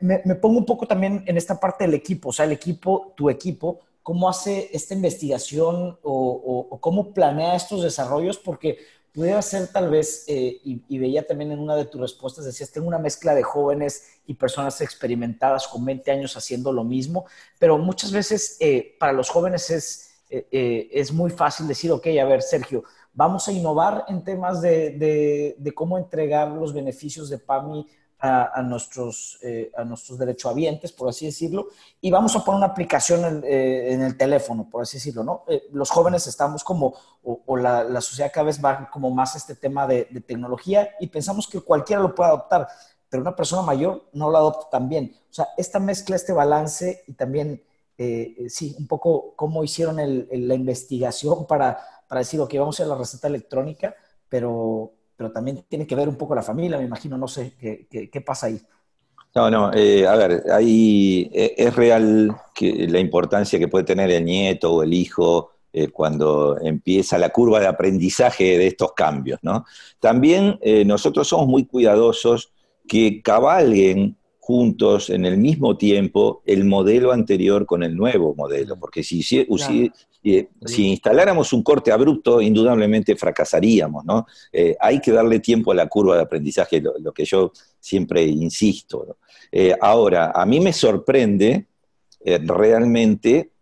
Me, me pongo un poco también en esta parte del equipo, o sea, el equipo, tu equipo, cómo hace esta investigación o, cómo planea estos desarrollos, porque pudiera ser tal vez, eh, y, veía también en una de tus respuestas, decías, tengo una mezcla de jóvenes y personas experimentadas con 20 años haciendo lo mismo, pero muchas veces eh, para los jóvenes es, eh, es muy fácil decir, ok, a ver, Sergio, vamos a innovar en temas de, de cómo entregar los beneficios de PAMI a, nuestros, eh, a nuestros derechohabientes, por así decirlo, y vamos a poner una aplicación en, eh, el teléfono, por así decirlo, ¿no? Eh, los jóvenes estamos como, o, la, sociedad cada vez va como más este tema de, tecnología y pensamos que cualquiera lo puede adoptar, pero una persona mayor no lo adopta también. O sea, esta mezcla, este balance y también, sí, un poco cómo hicieron la investigación para, para decir, ok, vamos a la receta electrónica, pero pero también tiene que ver un poco la familia, me imagino, no sé qué, pasa ahí. No, no, eh, a ver, ahí eh, es real que la importancia que puede tener el nieto o el hijo eh, cuando empieza la curva de aprendizaje de estos cambios, ¿no? También nosotros somos muy cuidadosos que cabalguen juntos en el mismo tiempo el modelo anterior con el nuevo modelo, porque si, si, si instaláramos un corte abrupto, indudablemente fracasaríamos, ¿no? Eh, hay que darle tiempo a la curva de aprendizaje, lo, que yo siempre insisto. Eh, ahora, a mí me sorprende eh, realmente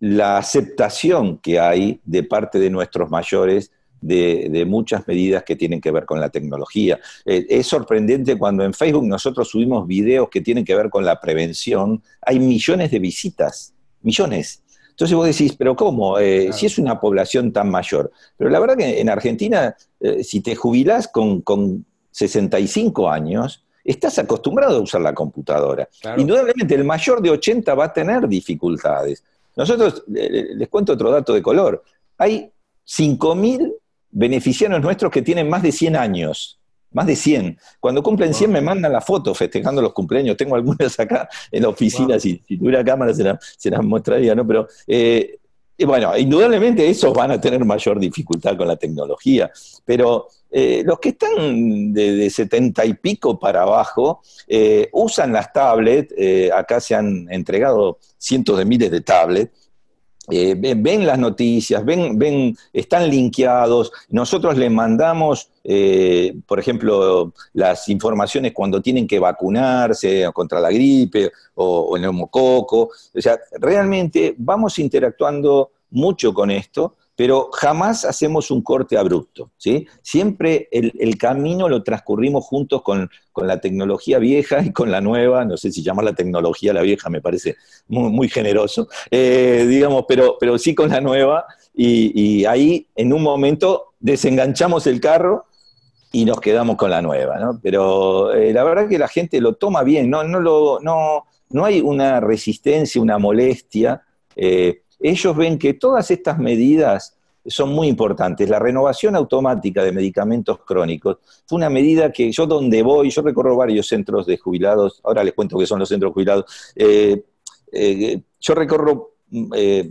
la aceptación que hay de parte de nuestros mayores de, muchas medidas que tienen que ver con la tecnología. es sorprendente cuando en Facebook nosotros subimos videos que tienen que ver con la prevención, hay millones de visitas, millones. Entonces vos decís, pero ¿cómo? Eh, si es una población tan mayor. Pero la verdad que en Argentina, eh, si te jubilás con, 65 años, estás acostumbrado a usar la computadora. Indudablemente, el mayor de 80 va a tener dificultades. Nosotros, les cuento otro dato de color, hay 5.000 beneficiarios nuestros que tienen más de 100 años más de 100. Cuando cumplen 100 me mandan la foto festejando los cumpleaños. Tengo algunas acá en la oficina, si, tuviera cámara se las mostraría, ¿no? Pero, eh, bueno, indudablemente esos van a tener mayor dificultad con la tecnología, pero eh, los que están de, 70 y pico para abajo eh, usan las tablets, acá se han entregado cientos de miles de tablets, eh, ven, las noticias, ven, ven, están linkeados. Nosotros les mandamos, eh, por ejemplo, las informaciones cuando tienen que vacunarse contra la gripe o, el neumococo. O sea, realmente vamos interactuando mucho con esto pero jamás hacemos un corte abrupto, ¿sí? Siempre el, camino lo transcurrimos juntos con, la tecnología vieja y con la nueva, no sé si llamar la tecnología la vieja me parece muy, generoso, eh, digamos, pero, pero sí con la nueva, y, ahí en un momento desenganchamos el carro y nos quedamos con la nueva, ¿no? Pero eh, la verdad que la gente lo toma bien, no, no, lo, no, no hay una resistencia, una molestia. Eh, ellos ven que todas estas medidas son muy importantes. La renovación automática de medicamentos crónicos fue una medida que yo donde voy, yo recorro varios centros de jubilados, ahora les cuento que son los centros jubilados, eh, eh, yo recorro eh,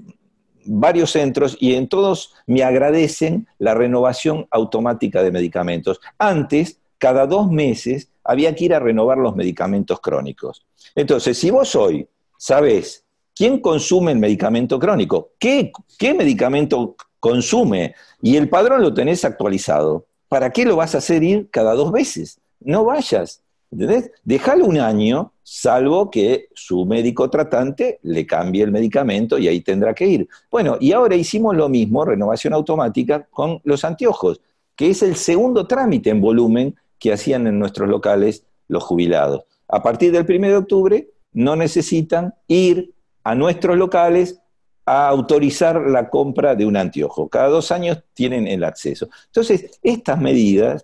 varios centros y en todos me agradecen la renovación automática de medicamentos. Antes, cada dos meses, había que ir a renovar los medicamentos crónicos. Entonces, si vos hoy sabés ¿Quién consume el medicamento crónico? ¿Qué, medicamento consume? Y el padrón lo tenés actualizado. ¿Para qué lo vas a hacer ir cada dos veces? No vayas. ¿Entendés? Déjalo un año, salvo que su médico tratante le cambie el medicamento y ahí tendrá que ir. Bueno, y ahora hicimos lo mismo, renovación automática, con los anteojos, que es el segundo trámite en volumen que hacían en nuestros locales los jubilados. A partir del 1 de octubre no necesitan ir a nuestros locales a autorizar la compra de un anteojo. Cada dos años tienen el acceso. Entonces, estas medidas,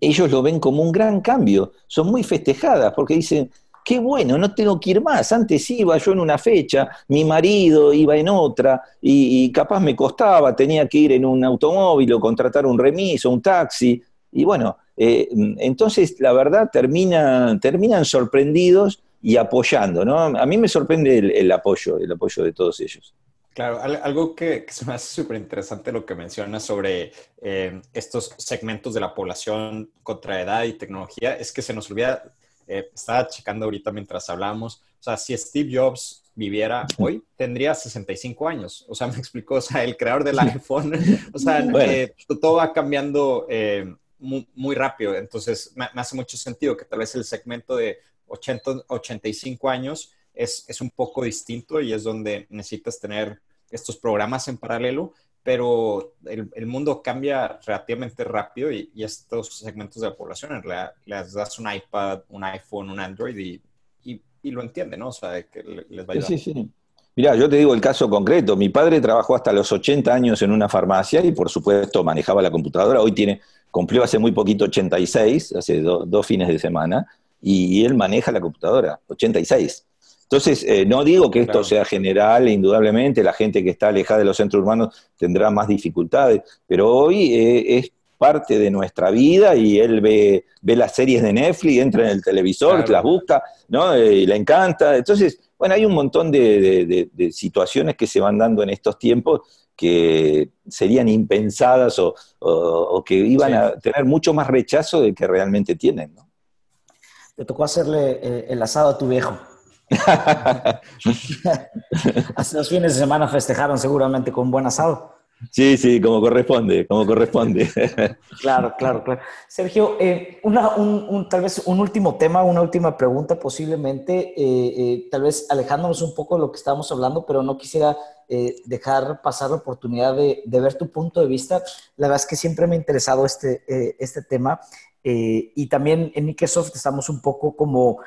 ellos lo ven como un gran cambio, son muy festejadas porque dicen, qué bueno, no tengo que ir más. Antes iba yo en una fecha, mi marido iba en otra, y, capaz me costaba, tenía que ir en un automóvil o contratar un remiso, un taxi. Y bueno, eh, entonces la verdad termina, terminan sorprendidos y apoyando, ¿no? A mí me sorprende el, apoyo, el apoyo de todos ellos. Claro, algo que, se me hace súper interesante lo que mencionas sobre eh, estos segmentos de la población contra edad y tecnología es que se nos olvida eh, estaba checando ahorita mientras hablamos, o sea, si Steve Jobs viviera hoy, tendría 65 años. O sea, me explicó, o sea, el creador del iPhone, o sea, eh, todo va cambiando eh, muy, rápido. Entonces, me, hace mucho sentido que tal vez el segmento de 80, 85 años es, es un poco distinto y es donde necesitas tener estos programas en paralelo, pero el, mundo cambia relativamente rápido y, estos segmentos de la población en realidad les das un iPad, un iPhone, un Android y, y, lo entienden, ¿no? O sea, que les va a ayudar. Sí, sí, sí. Mirá, yo te digo el caso concreto. Mi padre trabajó hasta los 80 años en una farmacia y por supuesto manejaba la computadora. Hoy tiene, cumplió hace muy poquito 86, hace dos fines de semana, y él maneja la computadora, 86. Entonces, eh, no digo que esto sea general, indudablemente la gente que está alejada de los centros urbanos tendrá más dificultades, pero hoy eh, es parte de nuestra vida y él ve, ve las series de Netflix, entra en el televisor, las busca, ¿no? Eh, y le encanta. Entonces, bueno, hay un montón de, situaciones que se van dando en estos tiempos que serían impensadas o, que iban a tener mucho más rechazo del que realmente tienen, ¿no? Te tocó hacerle el asado a tu viejo. Hace dos fines de semana festejaron seguramente con buen asado. Sí, sí, como corresponde, como corresponde. claro, claro, claro. Sergio, eh, un, tal vez un último tema, una última pregunta posiblemente, eh, eh, tal vez alejándonos un poco de lo que estábamos hablando, pero no quisiera dejar pasar la oportunidad de, ver tu punto de vista. La verdad es que siempre me ha interesado este, este tema y también en Microsoft estamos un poco como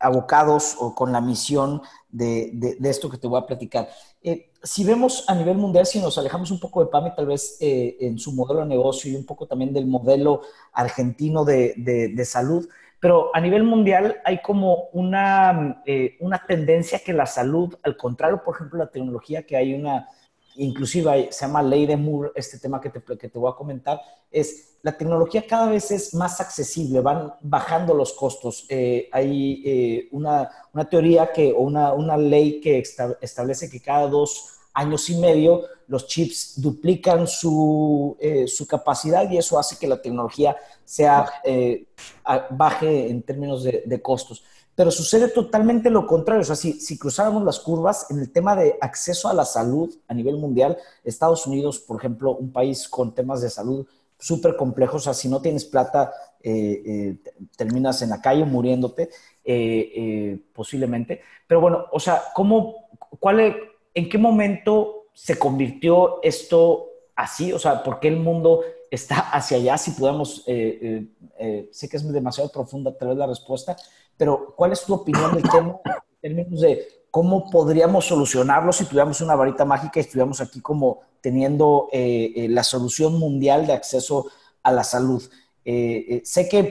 abocados o con la misión de, de, esto que te voy a platicar. Eh, si vemos a nivel mundial, si nos alejamos un poco de PAMI, tal vez eh, en su modelo de negocio y un poco también del modelo argentino de, de salud, pero a nivel mundial hay como una, eh, una tendencia que la salud, al contrario, por ejemplo, la tecnología, que hay una inclusive se llama ley de Moore, este tema que te, que te voy a comentar, es la tecnología cada vez es más accesible, van bajando los costos. Eh, hay eh, una, una, teoría que, o una, una ley que establece que cada dos años y medio los chips duplican su, eh, su capacidad y eso hace que la tecnología sea, baje en términos de, de costos pero sucede totalmente lo contrario. O sea, si, si cruzáramos las curvas en el tema de acceso a la salud a nivel mundial, Estados Unidos, por ejemplo, un país con temas de salud súper complejos, o sea, si no tienes plata, eh, eh, terminas en la calle muriéndote, eh, posiblemente. Pero bueno, o sea, ¿cómo, cuál, ¿en qué momento se convirtió esto así? O sea, ¿por qué el mundo está hacia allá? Si podemos, sé que es demasiado profunda tal vez la respuesta, pero ¿cuál es tu opinión del tema en términos de cómo podríamos solucionarlo si tuviéramos una varita mágica y estuviéramos aquí como teniendo eh, eh, la solución mundial de acceso a la salud? Eh, sé que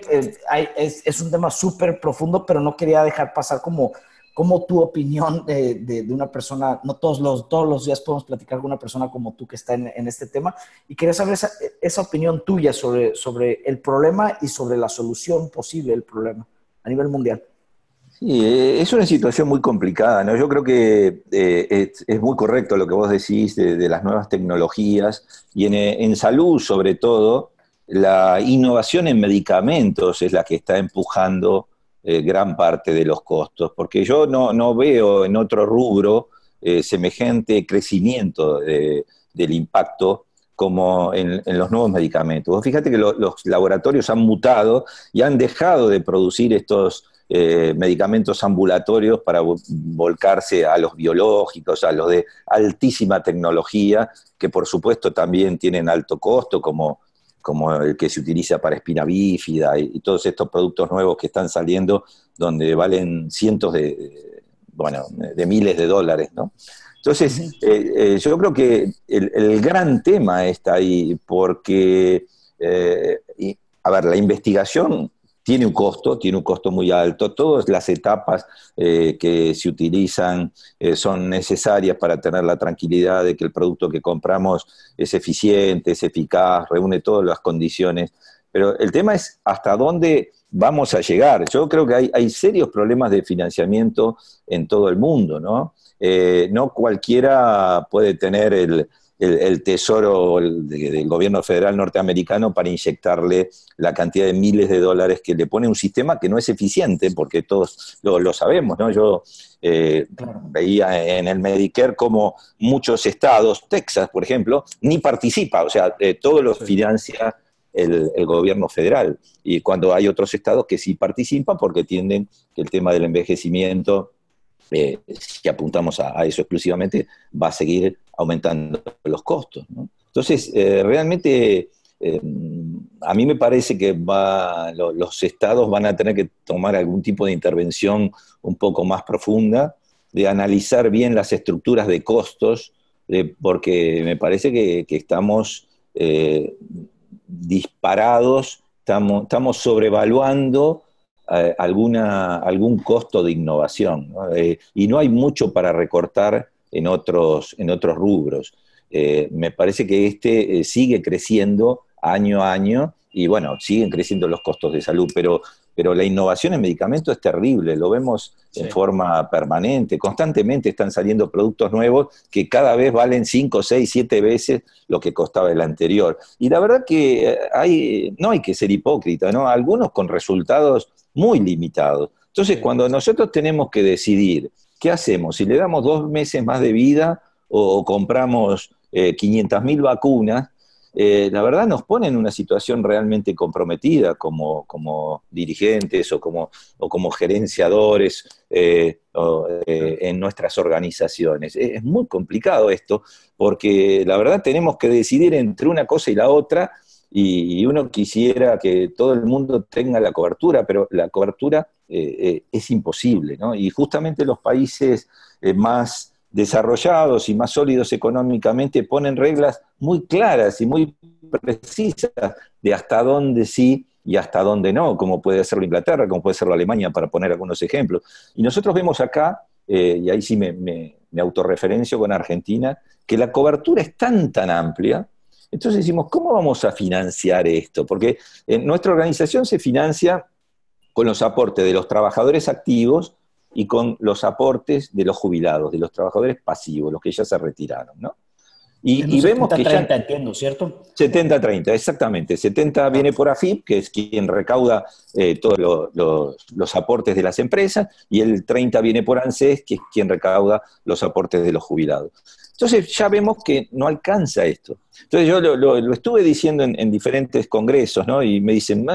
es, un tema súper profundo, pero no quería dejar pasar como, como tu opinión de, una persona, no todos los, todos los días podemos platicar con una persona como tú que está en, este tema, y quería saber esa, esa, opinión tuya sobre, sobre el problema y sobre la solución posible del problema a nivel mundial. Sí, eh, es una situación muy complicada, ¿no? Yo creo que eh, es, muy correcto lo que vos decís de, las nuevas tecnologías y en, salud, sobre todo, la innovación en medicamentos es la que está empujando eh, gran parte de los costos, porque yo no, veo en otro rubro semejante crecimiento del impacto como en, los nuevos medicamentos. fíjate que los laboratorios han mutado y han dejado de producir estos eh, medicamentos ambulatorios para volcarse a los biológicos, a los de altísima tecnología, que por supuesto también tienen alto costo, como como el que se utiliza para espina bífida y, todos estos productos nuevos que están saliendo donde valen cientos de, bueno, de miles de dólares, ¿no? Entonces, eh, eh, yo creo que el, gran tema está ahí, porque, eh, a ver, la investigación tiene un costo, tiene un costo muy alto. Todas las etapas eh, que se utilizan eh, son necesarias para tener la tranquilidad de que el producto que compramos es eficiente, es eficaz, reúne todas las condiciones. Pero el tema es hasta dónde vamos a llegar. Yo creo que hay, serios problemas de financiamiento en todo el mundo, ¿no? Eh, no cualquiera puede tener el, el, tesoro del gobierno federal norteamericano para inyectarle la cantidad de miles de dólares que le pone un sistema que no es eficiente, porque todos lo, sabemos, ¿no? Yo eh, veía en el Medicare como muchos estados, Texas, por ejemplo, ni participa, o sea, eh, todo lo financia el, gobierno federal. Y cuando hay otros estados que sí participan porque tienden que el tema del envejecimiento eh, si apuntamos a, eso exclusivamente, va a seguir aumentando los costos. Entonces, eh, realmente, eh, a mí me parece que los estados van a tener que tomar algún tipo de intervención un poco más profunda, de analizar bien las estructuras de costos, porque me parece que, estamos disparados, estamos sobrevaluando eh, alguna, algún costo de innovación. Eh, y no hay mucho para recortar en otros, en otros rubros. Eh, me parece que este sigue creciendo año a año y bueno, siguen creciendo los costos de salud, pero, pero la innovación en medicamentos es terrible, lo vemos en forma permanente, constantemente están saliendo productos nuevos que cada vez valen 5, 6, 7 veces lo que costaba el anterior. Y la verdad que hay, no hay que ser hipócrita, ¿no? Algunos con resultados muy limitados. Entonces, cuando nosotros tenemos que decidir qué hacemos, si le damos dos meses más de vida o, compramos eh, 500.000 vacunas, eh, la verdad nos pone en una situación realmente comprometida como, como dirigentes o como, o como gerenciadores eh, eh, en nuestras organizaciones. Es muy complicado esto porque la verdad tenemos que decidir entre una cosa y la otra y, uno quisiera que todo el mundo tenga la cobertura, pero la cobertura es imposible, ¿no? Y justamente los países más desarrollados y más sólidos económicamente ponen reglas muy claras y muy precisas de hasta dónde sí y hasta dónde no, como puede ser Inglaterra, como puede la Alemania, para poner algunos ejemplos. Y nosotros vemos acá, y ahí sí me, me, me autorreferencio con Argentina, que la cobertura es tan, tan amplia, entonces decimos, ¿cómo vamos a financiar esto? Porque nuestra organización se financia con los aportes de los trabajadores activos y con los aportes de los jubilados, de los trabajadores pasivos, los que ya se retiraron, ¿no? Y, vemos que 30, entiendo, ¿cierto? 70-30, exactamente. 70 viene por AFIP, que es quien recauda eh, todos los aportes de las empresas, y el 30 viene por ANSES, que es quien recauda los aportes de los jubilados. Entonces ya vemos que no alcanza esto. Entonces yo lo, estuve diciendo en, diferentes congresos, ¿no? Y me dicen,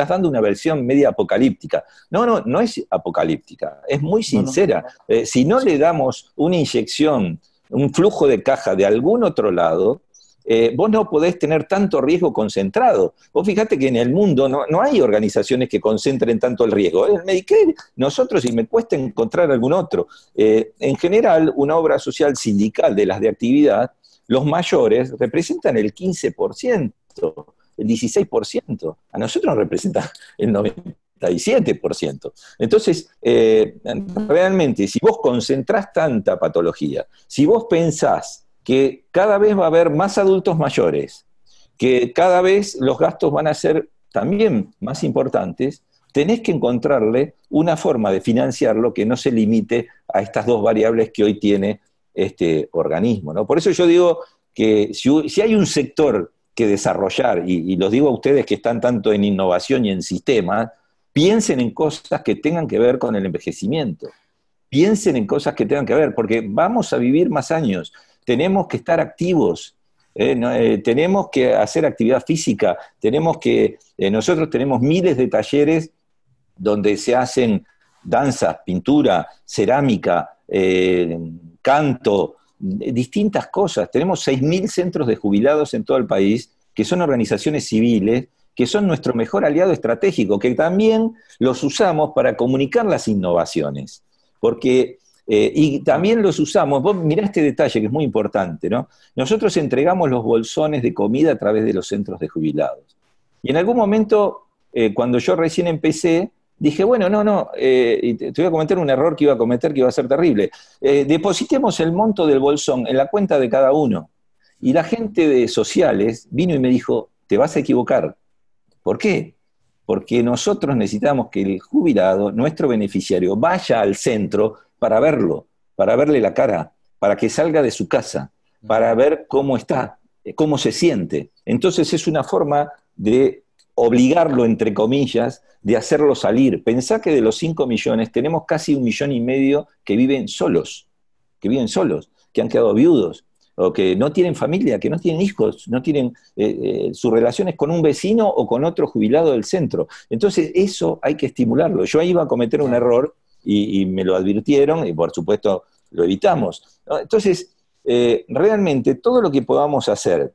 estás dando una versión media apocalíptica. No, no, no es apocalíptica, es muy sincera. Eh, si no le damos una inyección, un flujo de caja de algún otro lado, eh, vos no podés tener tanto riesgo concentrado. Vos fíjate que en el mundo no, hay organizaciones que concentren tanto el riesgo. El Medicare, nosotros, y me cuesta encontrar algún otro, eh, en general, una obra social sindical de las de actividad, los mayores representan el 15%, el 16%. A nosotros nos representa el 97%. Entonces, eh, realmente, si vos concentrás tanta patología, si vos pensás que cada vez va a haber más adultos mayores, que cada vez los gastos van a ser también más importantes, tenés que encontrarle una forma de financiarlo que no se limite a estas dos variables que hoy tiene este organismo. ¿no? Por eso yo digo que si, hay un sector desarrollar, y, los digo a ustedes que están tanto en innovación y en sistemas, piensen en cosas que tengan que ver con el envejecimiento. Piensen en cosas que tengan que ver, porque vamos a vivir más años tenemos que estar activos, ¿eh? Eh, tenemos que hacer actividad física, tenemos que, eh, nosotros tenemos miles de talleres donde se hacen danza, pintura, cerámica, canto, distintas cosas. Tenemos 6.000 centros de jubilados en todo el país que son organizaciones civiles, que son nuestro mejor aliado estratégico, que también los usamos para comunicar las innovaciones. Porque, eh, y también los usamos, vos mirá este detalle que es muy importante, ¿no? Nosotros entregamos los bolsones de comida a través de los centros de jubilados. Y en algún momento, eh, cuando yo recién empecé, dije, bueno, no, no, eh, te voy a cometer un error que iba a cometer que iba a ser terrible. depositemos el monto del bolsón en la cuenta de cada uno. Y la gente de sociales vino y me dijo, te vas a equivocar. ¿Por qué? Porque nosotros necesitamos que el jubilado, nuestro beneficiario, vaya al centro para verlo, para verle la cara, para que salga de su casa, para ver cómo está, cómo se siente. Entonces es una forma de obligarlo, entre comillas, de hacerlo salir. Pensá que de los 5 millones tenemos casi un millón y medio que viven solos, que viven solos, que han quedado viudos, o que no tienen familia, que no tienen hijos, no tienen eh, eh, sus relaciones con un vecino o con otro jubilado del centro. Entonces, eso hay que estimularlo. Yo iba a cometer un error y, me lo advirtieron y por supuesto lo evitamos. Entonces, eh, realmente todo lo que podamos hacer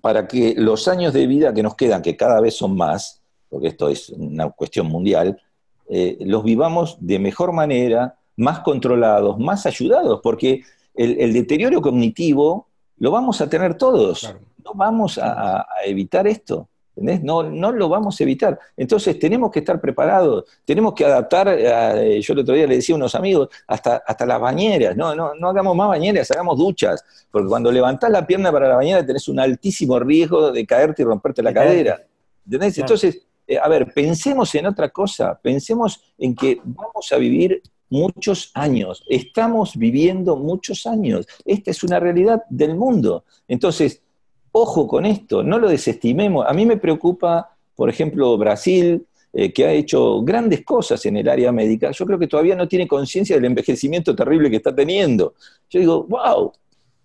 para que los años de vida que nos quedan, que cada vez son más, porque esto es una cuestión mundial, los vivamos de mejor manera, más controlados, más ayudados, porque el, deterioro cognitivo lo vamos a tener todos. No vamos a, evitar esto. No, no lo vamos a evitar. Entonces tenemos que estar preparados, tenemos que adaptar, eh, yo el otro día le decía a unos amigos, hasta, hasta las bañeras, no, no, no hagamos más bañeras, hagamos duchas, porque cuando levantás la pierna para la bañera tenés un altísimo riesgo de caerte y romperte la cadera. ¿Entendés? Entonces, eh, a ver, pensemos en otra cosa, pensemos en que vamos a vivir muchos años. Estamos viviendo muchos años. Esta es una realidad del mundo. Entonces, ojo con esto, no lo desestimemos. A mí me preocupa, por ejemplo, Brasil, eh, que ha hecho grandes cosas en el área médica. Yo creo que todavía no tiene conciencia del envejecimiento terrible que está teniendo. Yo digo, wow,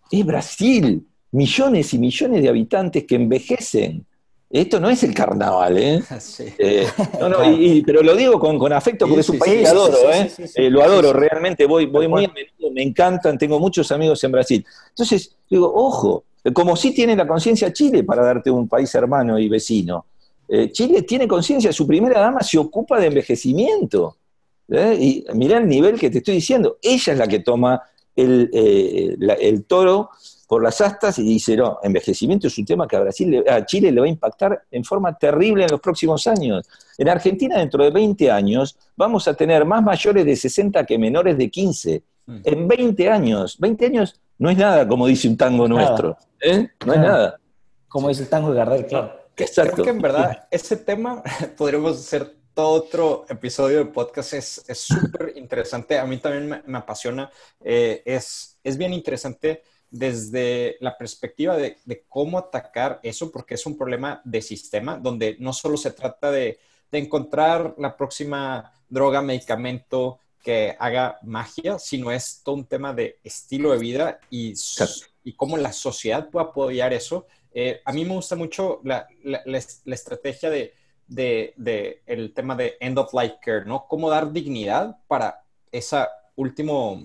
es Brasil, millones y millones de habitantes que envejecen. Esto no es el carnaval, ¿eh? eh no, no, pero lo digo con, afecto porque es un país que adoro, ¿eh? eh lo adoro, realmente voy, voy muy a menudo, me encantan, tengo muchos amigos en Brasil. Entonces, digo, ojo, como sí tiene la conciencia Chile para darte un país hermano y vecino. Eh, Chile tiene conciencia, su primera dama se ocupa de envejecimiento. Y mirá el nivel que te estoy diciendo, ella es la que toma el, el toro por las astas y dice, no, envejecimiento es un tema que a, Brasil, a Chile le va a impactar en forma terrible en los próximos años. En Argentina, dentro de 20 años, vamos a tener más mayores de 60 que menores de 15. Mm. En 20 años. 20 años no es nada, como dice un tango nuestro. ¿eh? No es nada. Como dice el tango de Gardel, claro. Exacto. Creo que en verdad ese tema podríamos hacer todo otro episodio de podcast. Es súper interesante. A mí también me, apasiona. Eh, es, es bien interesante desde la perspectiva de, cómo atacar eso, porque es un problema de sistema, donde no solo se trata de, encontrar la próxima droga, medicamento que haga magia, sino es todo un tema de estilo de vida y, y cómo la sociedad puede apoyar eso. Eh, a mí me gusta mucho la, estrategia de, de, el tema de end of life care, ¿no? Cómo dar dignidad para esa último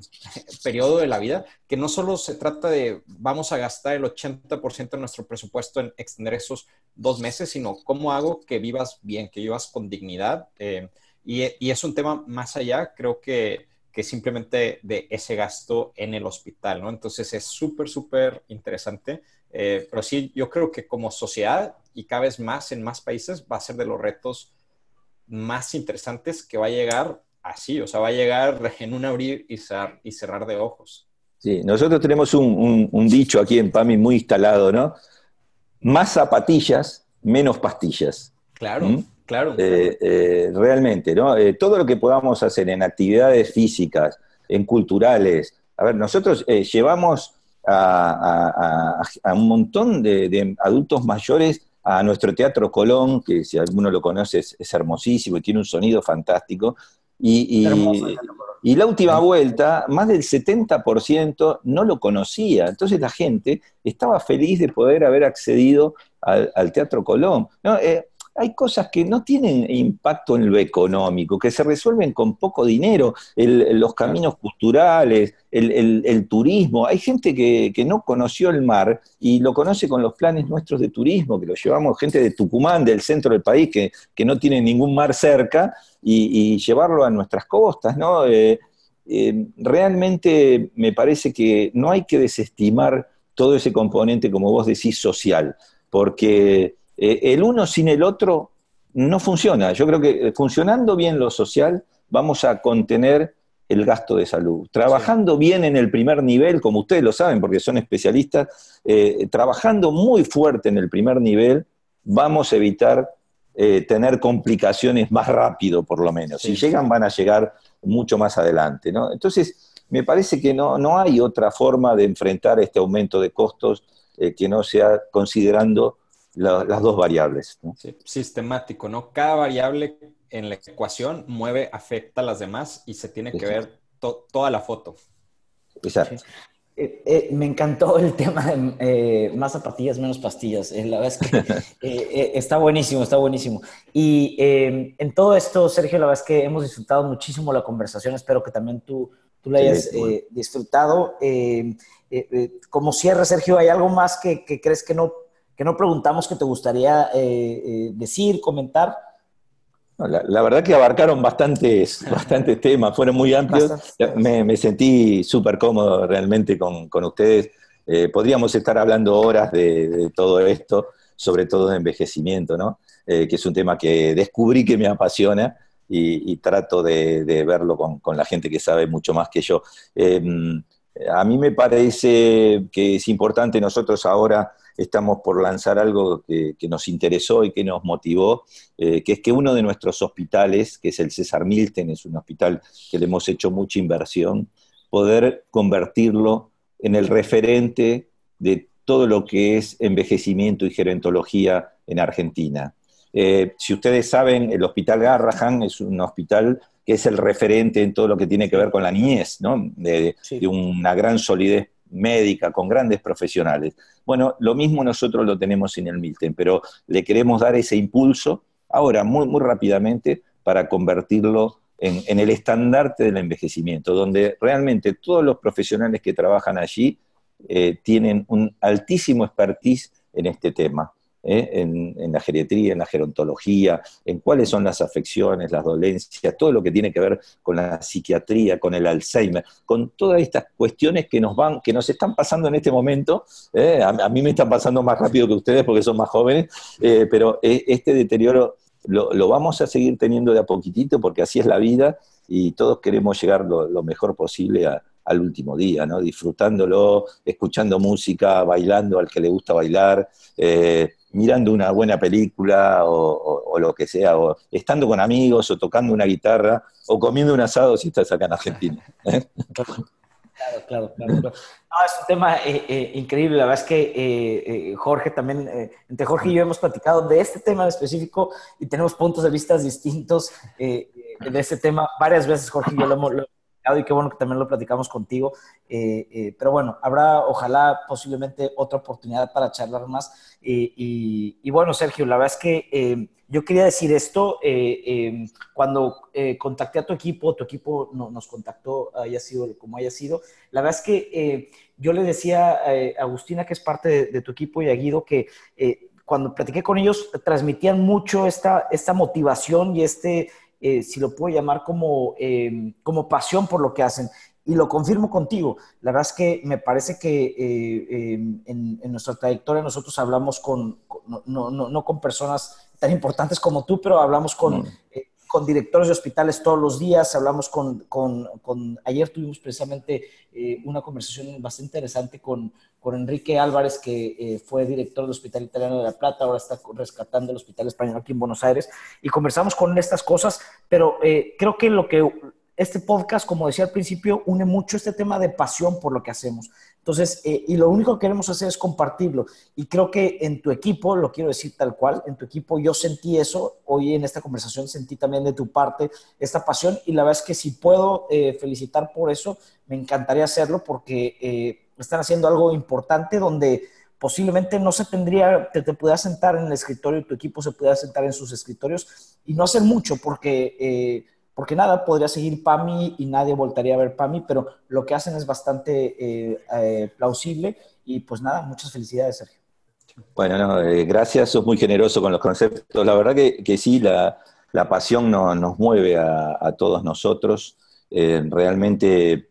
periodo de la vida, que no solo se trata de vamos a gastar el 80% de nuestro presupuesto en extender esos dos meses, sino cómo hago que vivas bien, que vivas con dignidad. Eh, y, es un tema más allá, creo que, que simplemente de ese gasto en el hospital, ¿no? Entonces es súper, súper interesante. Eh, pero sí, yo creo que como sociedad y cada vez más en más países va a ser de los retos más interesantes que va a llegar así, o sea, va a llegar en un abrir y cerrar, y cerrar de ojos. Sí, nosotros tenemos un, dicho aquí en PAMI muy instalado, ¿no? Más zapatillas, menos pastillas. Claro, ¿Mm? claro. Eh, eh, realmente, ¿no? Eh, todo lo que podamos hacer en actividades físicas, en culturales. A ver, nosotros llevamos a, un montón de, adultos mayores a nuestro Teatro Colón, que si alguno lo conoce es hermosísimo y tiene un sonido fantástico, y, y, la última vuelta, más del 70% no lo conocía. Entonces la gente estaba feliz de poder haber accedido al, Teatro Colón. Eh, hay cosas que no tienen impacto en lo económico, que se resuelven con poco dinero, los caminos culturales, el, turismo. Hay gente que, no conoció el mar y lo conoce con los planes nuestros de turismo, que lo llevamos gente de Tucumán, del centro del país, que, no tiene ningún mar cerca, y, llevarlo a nuestras costas, ¿no? Eh, eh, realmente me parece que no hay que desestimar todo ese componente, como vos decís, social, porque eh, el uno sin el otro no funciona. Yo creo que funcionando bien lo social, vamos a contener el gasto de salud. Trabajando bien en el primer nivel, como ustedes lo saben, porque son especialistas, eh, trabajando muy fuerte en el primer nivel, vamos a evitar tener complicaciones más rápido, por lo menos. Si llegan, van a llegar mucho más adelante. ¿no? Entonces, me parece que no, no hay otra forma de enfrentar este aumento de costos eh, que no sea considerando las dos variables. sistemático, ¿no? Cada variable en la ecuación mueve, afecta a las demás y se tiene que ver toda la foto. Exacto. Eh, eh, me encantó el tema de eh, más zapatillas, menos pastillas. la verdad es que está buenísimo, está buenísimo. Y en todo esto, Sergio, la verdad es que hemos disfrutado muchísimo la conversación. Espero que también tú, tú la hayas disfrutado. como cierre, Sergio, ¿hay algo más que, que, crees que no, que no preguntamos que te gustaría decir, comentar? La, verdad que abarcaron bastantes, bastantes temas, fueron muy amplios. Me, sentí súper cómodo realmente con, ustedes. Eh, podríamos estar hablando horas de, todo esto, sobre todo de envejecimiento, ¿no? Eh, que es un tema que descubrí que me apasiona y, trato de, verlo con, la gente que sabe mucho más que yo. Em, a mí me parece que es importante nosotros ahora estamos por lanzar algo que, nos interesó y que nos motivó, eh, que es que uno de nuestros hospitales, que es el César Milten, es un hospital que le hemos hecho mucha inversión, poder convertirlo en el referente de todo lo que es envejecimiento y gerontología en Argentina. Eh, si ustedes saben, el Hospital Garrahan es un hospital que es el referente en todo lo que tiene que ver con la niñez, ¿no? de una gran solidez médica, con grandes profesionales. Bueno, lo mismo nosotros lo tenemos en el Milten, pero le queremos dar ese impulso ahora, muy, muy rápidamente, para convertirlo en, el estandarte del envejecimiento, donde realmente todos los profesionales que trabajan allí eh, tienen un altísimo expertise en este tema. ¿Eh? en, la geriatría, en la gerontología, en cuáles son las afecciones, las dolencias, todo lo que tiene que ver con la psiquiatría, con el Alzheimer, con todas estas cuestiones que nos van, que nos están pasando en este momento. ¿eh? A, mí me están pasando más rápido que ustedes porque son más jóvenes, eh, pero este deterioro lo, vamos a seguir teniendo de a poquitito porque así es la vida y todos queremos llegar lo, mejor posible al último día, ¿no? Disfrutándolo, escuchando música, bailando al que le gusta bailar, mirando una buena película o, lo que sea, o estando con amigos o tocando una guitarra o comiendo un asado si estás acá en Argentina. ¿eh? Claro, claro, claro. es un tema eh, eh, increíble. La verdad es que Jorge también, entre Jorge y yo hemos platicado de este tema en específico y tenemos puntos de vista distintos de este tema. Varias veces Jorge y yo lo hemos, y qué bueno que también lo platicamos contigo. Eh, eh, pero bueno, habrá ojalá posiblemente otra oportunidad para charlar más. y, bueno, Sergio, la verdad es que eh, yo quería decir esto, cuando contacté a tu equipo, tu equipo nos contactó, haya sido como haya sido, la verdad es que yo le decía a Agustina, que es parte de, tu equipo, y a Guido, que cuando platiqué con ellos, transmitían mucho esta, esta motivación y este eh, si lo puedo llamar como, eh, como pasión por lo que hacen. Y lo confirmo contigo. La verdad es que me parece que eh, en, nuestra trayectoria nosotros hablamos con, no, no, no, con personas tan importantes como tú, pero hablamos con, con directores de hospitales todos los días, hablamos con, con, ayer tuvimos precisamente una conversación bastante interesante con, con Enrique Álvarez, que eh, fue director del Hospital Italiano de La Plata, ahora está rescatando el Hospital Español aquí en Buenos Aires, y conversamos con estas cosas, pero eh, creo que lo que este podcast, como decía al principio, une mucho este tema de pasión por lo que hacemos. Entonces, eh, y lo único que queremos hacer es compartirlo. Y creo que en tu equipo, lo quiero decir tal cual, en tu equipo yo sentí eso, hoy en esta conversación sentí también de tu parte esta pasión y la verdad es que si puedo felicitar por eso, me encantaría hacerlo porque están haciendo algo importante donde posiblemente no se tendría, te, te pudieras sentar en el escritorio, tu equipo se pudiera sentar en sus escritorios y no hacer mucho porque, eh, porque nada, podría seguir PAMI y nadie voltaría a ver PAMI, pero lo que hacen es bastante eh, eh, plausible y pues nada, muchas felicidades, Sergio. Bueno, no, gracias, sos muy generoso con los conceptos. La verdad que, que sí, la, la pasión no, nos mueve a, a todos nosotros. realmente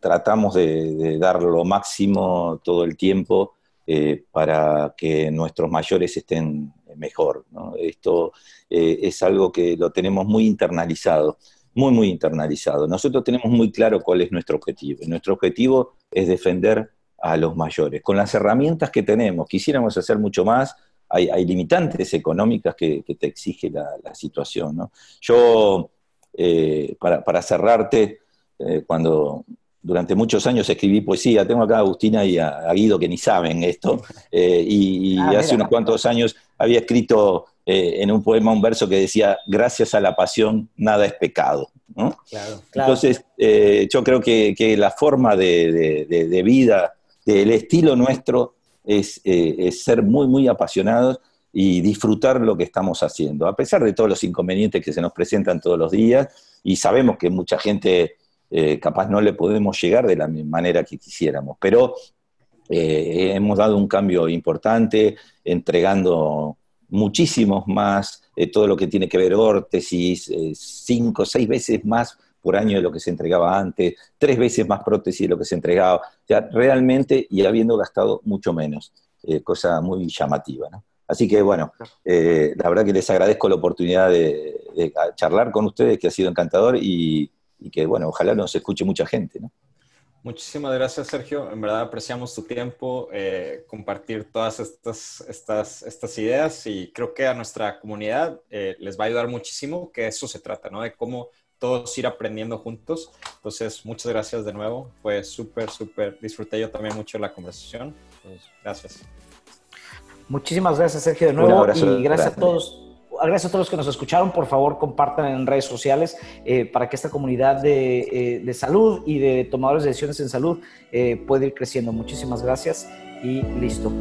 tratamos de, dar lo máximo todo el tiempo eh, para que nuestros mayores estén mejor. Esto eh, es algo que lo tenemos muy internalizado, muy, muy internalizado. Nosotros tenemos muy claro cuál es nuestro objetivo. Nuestro objetivo es defender a los mayores. Con las herramientas que tenemos, quisiéramos hacer mucho más, hay, limitantes económicas que, te exige la, situación. Yo, eh, para, para, cerrarte, cuando durante muchos años escribí poesía. Tengo acá a Agustina y a, Guido que ni saben esto. Eh, y, ah, hace unos cuantos años había escrito eh, en un poema un verso que decía, gracias a la pasión, nada es pecado. Entonces, eh, yo creo que, la forma de, vida, del estilo nuestro, es, es, ser muy, muy apasionados y disfrutar lo que estamos haciendo, a pesar de todos los inconvenientes que se nos presentan todos los días. Y sabemos que mucha gente eh, capaz no le podemos llegar de la manera que quisiéramos, pero eh, hemos dado un cambio importante, entregando muchísimos más, eh, todo lo que tiene que ver órtesis, cinco, seis veces más por año de lo que se entregaba antes, tres veces más prótesis de lo que se entregaba, ya realmente y habiendo gastado mucho menos, cosa muy llamativa. Así que bueno, la verdad que les agradezco la oportunidad de, de, charlar con ustedes, que ha sido encantador y y que, bueno, ojalá nos escuche mucha gente, ¿no? Muchísimas gracias, Sergio. En verdad apreciamos tu tiempo, eh, compartir todas estas, estas, estas ideas y creo que a nuestra comunidad eh, les va a ayudar muchísimo, que eso se trata, ¿no? De cómo todos ir aprendiendo juntos. Entonces, muchas gracias de nuevo. Fue súper, súper, disfruté yo también mucho la conversación. Pues, gracias. Muchísimas gracias, Sergio, de nuevo. y gracias a todos gracias a todos los que nos escucharon. Por favor, compartan en redes sociales eh, para que esta comunidad eh, de, salud y de tomadores de decisiones en salud eh, pueda ir creciendo. Muchísimas gracias y listo.